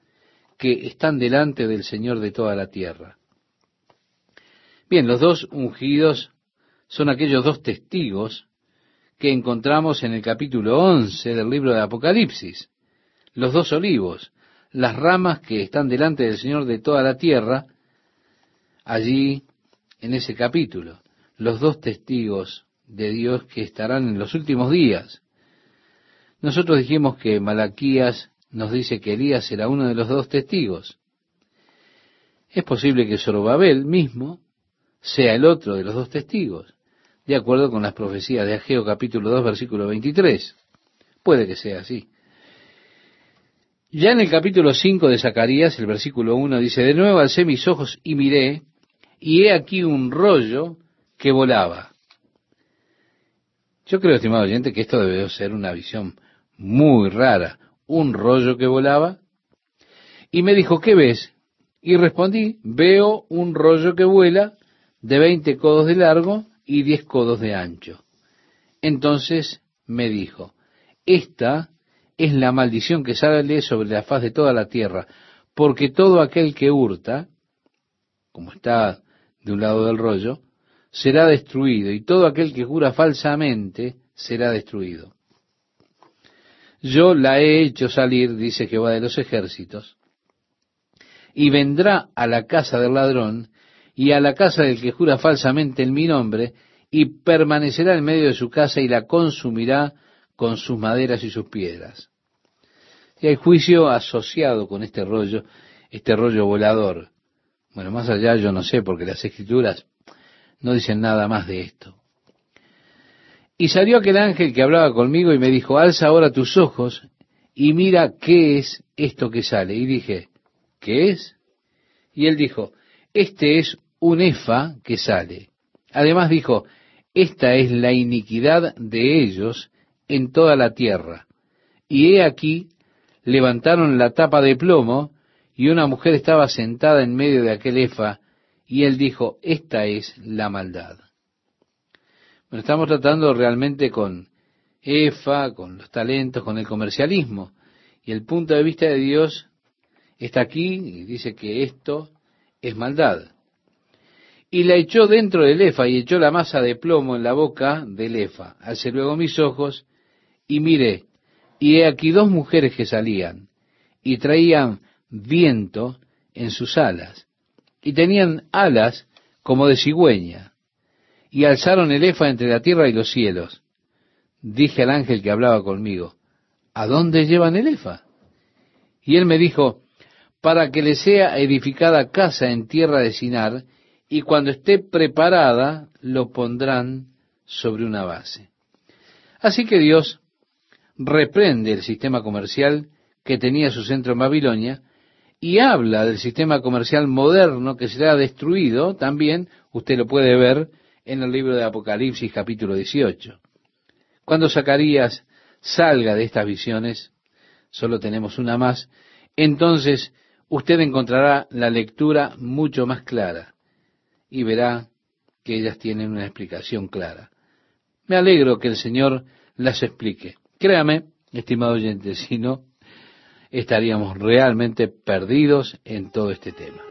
que están delante del Señor de toda la tierra. Bien, los dos ungidos son aquellos dos testigos que encontramos en el capítulo 11 del libro de Apocalipsis los dos olivos, las ramas que están delante del Señor de toda la tierra, allí en ese capítulo, los dos testigos de Dios que estarán en los últimos días. Nosotros dijimos que Malaquías nos dice que Elías será uno de los dos testigos. Es posible que Zorobabel mismo sea el otro de los dos testigos, de acuerdo con las profecías de Ageo capítulo 2 versículo 23. Puede que sea así. Ya en el capítulo 5 de Zacarías, el versículo 1 dice, de nuevo alcé mis ojos y miré, y he aquí un rollo que volaba. Yo creo, estimado oyente, que esto debe ser una visión muy rara. Un rollo que volaba. Y me dijo, ¿qué ves? Y respondí, veo un rollo que vuela de veinte codos de largo y diez codos de ancho. Entonces me dijo, esta es la maldición que sale sobre la faz de toda la tierra, porque todo aquel que hurta, como está de un lado del rollo, será destruido, y todo aquel que jura falsamente será destruido. Yo la he hecho salir, dice Jehová de los ejércitos, y vendrá a la casa del ladrón y a la casa del que jura falsamente en mi nombre, y permanecerá en medio de su casa y la consumirá con sus maderas y sus piedras. Y hay juicio asociado con este rollo, este rollo volador. Bueno, más allá yo no sé, porque las escrituras no dicen nada más de esto. Y salió aquel ángel que hablaba conmigo y me dijo, alza ahora tus ojos y mira qué es esto que sale. Y dije, ¿qué es? Y él dijo, este es un efa que sale. Además dijo, esta es la iniquidad de ellos en toda la tierra. Y he aquí, levantaron la tapa de plomo, y una mujer estaba sentada en medio de aquel efa, y él dijo, esta es la maldad. Bueno, estamos tratando realmente con EFA, con los talentos, con el comercialismo. Y el punto de vista de Dios está aquí y dice que esto es maldad. Y la echó dentro del efa y echó la masa de plomo en la boca del efa. Alcé luego mis ojos y miré, y he aquí dos mujeres que salían y traían viento en sus alas y tenían alas como de cigüeña y alzaron el efa entre la tierra y los cielos dije al ángel que hablaba conmigo, ¿a dónde llevan el efa? Y él me dijo, para que le sea edificada casa en tierra de Sinar, y cuando esté preparada lo pondrán sobre una base. Así que Dios reprende el sistema comercial que tenía su centro en Babilonia y habla del sistema comercial moderno que será destruido, también usted lo puede ver en el libro de Apocalipsis capítulo 18. Cuando Zacarías salga de estas visiones, solo tenemos una más, entonces usted encontrará la lectura mucho más clara y verá que ellas tienen una explicación clara. Me alegro que el Señor las explique. Créame, estimado oyente, si no, estaríamos realmente perdidos en todo este tema.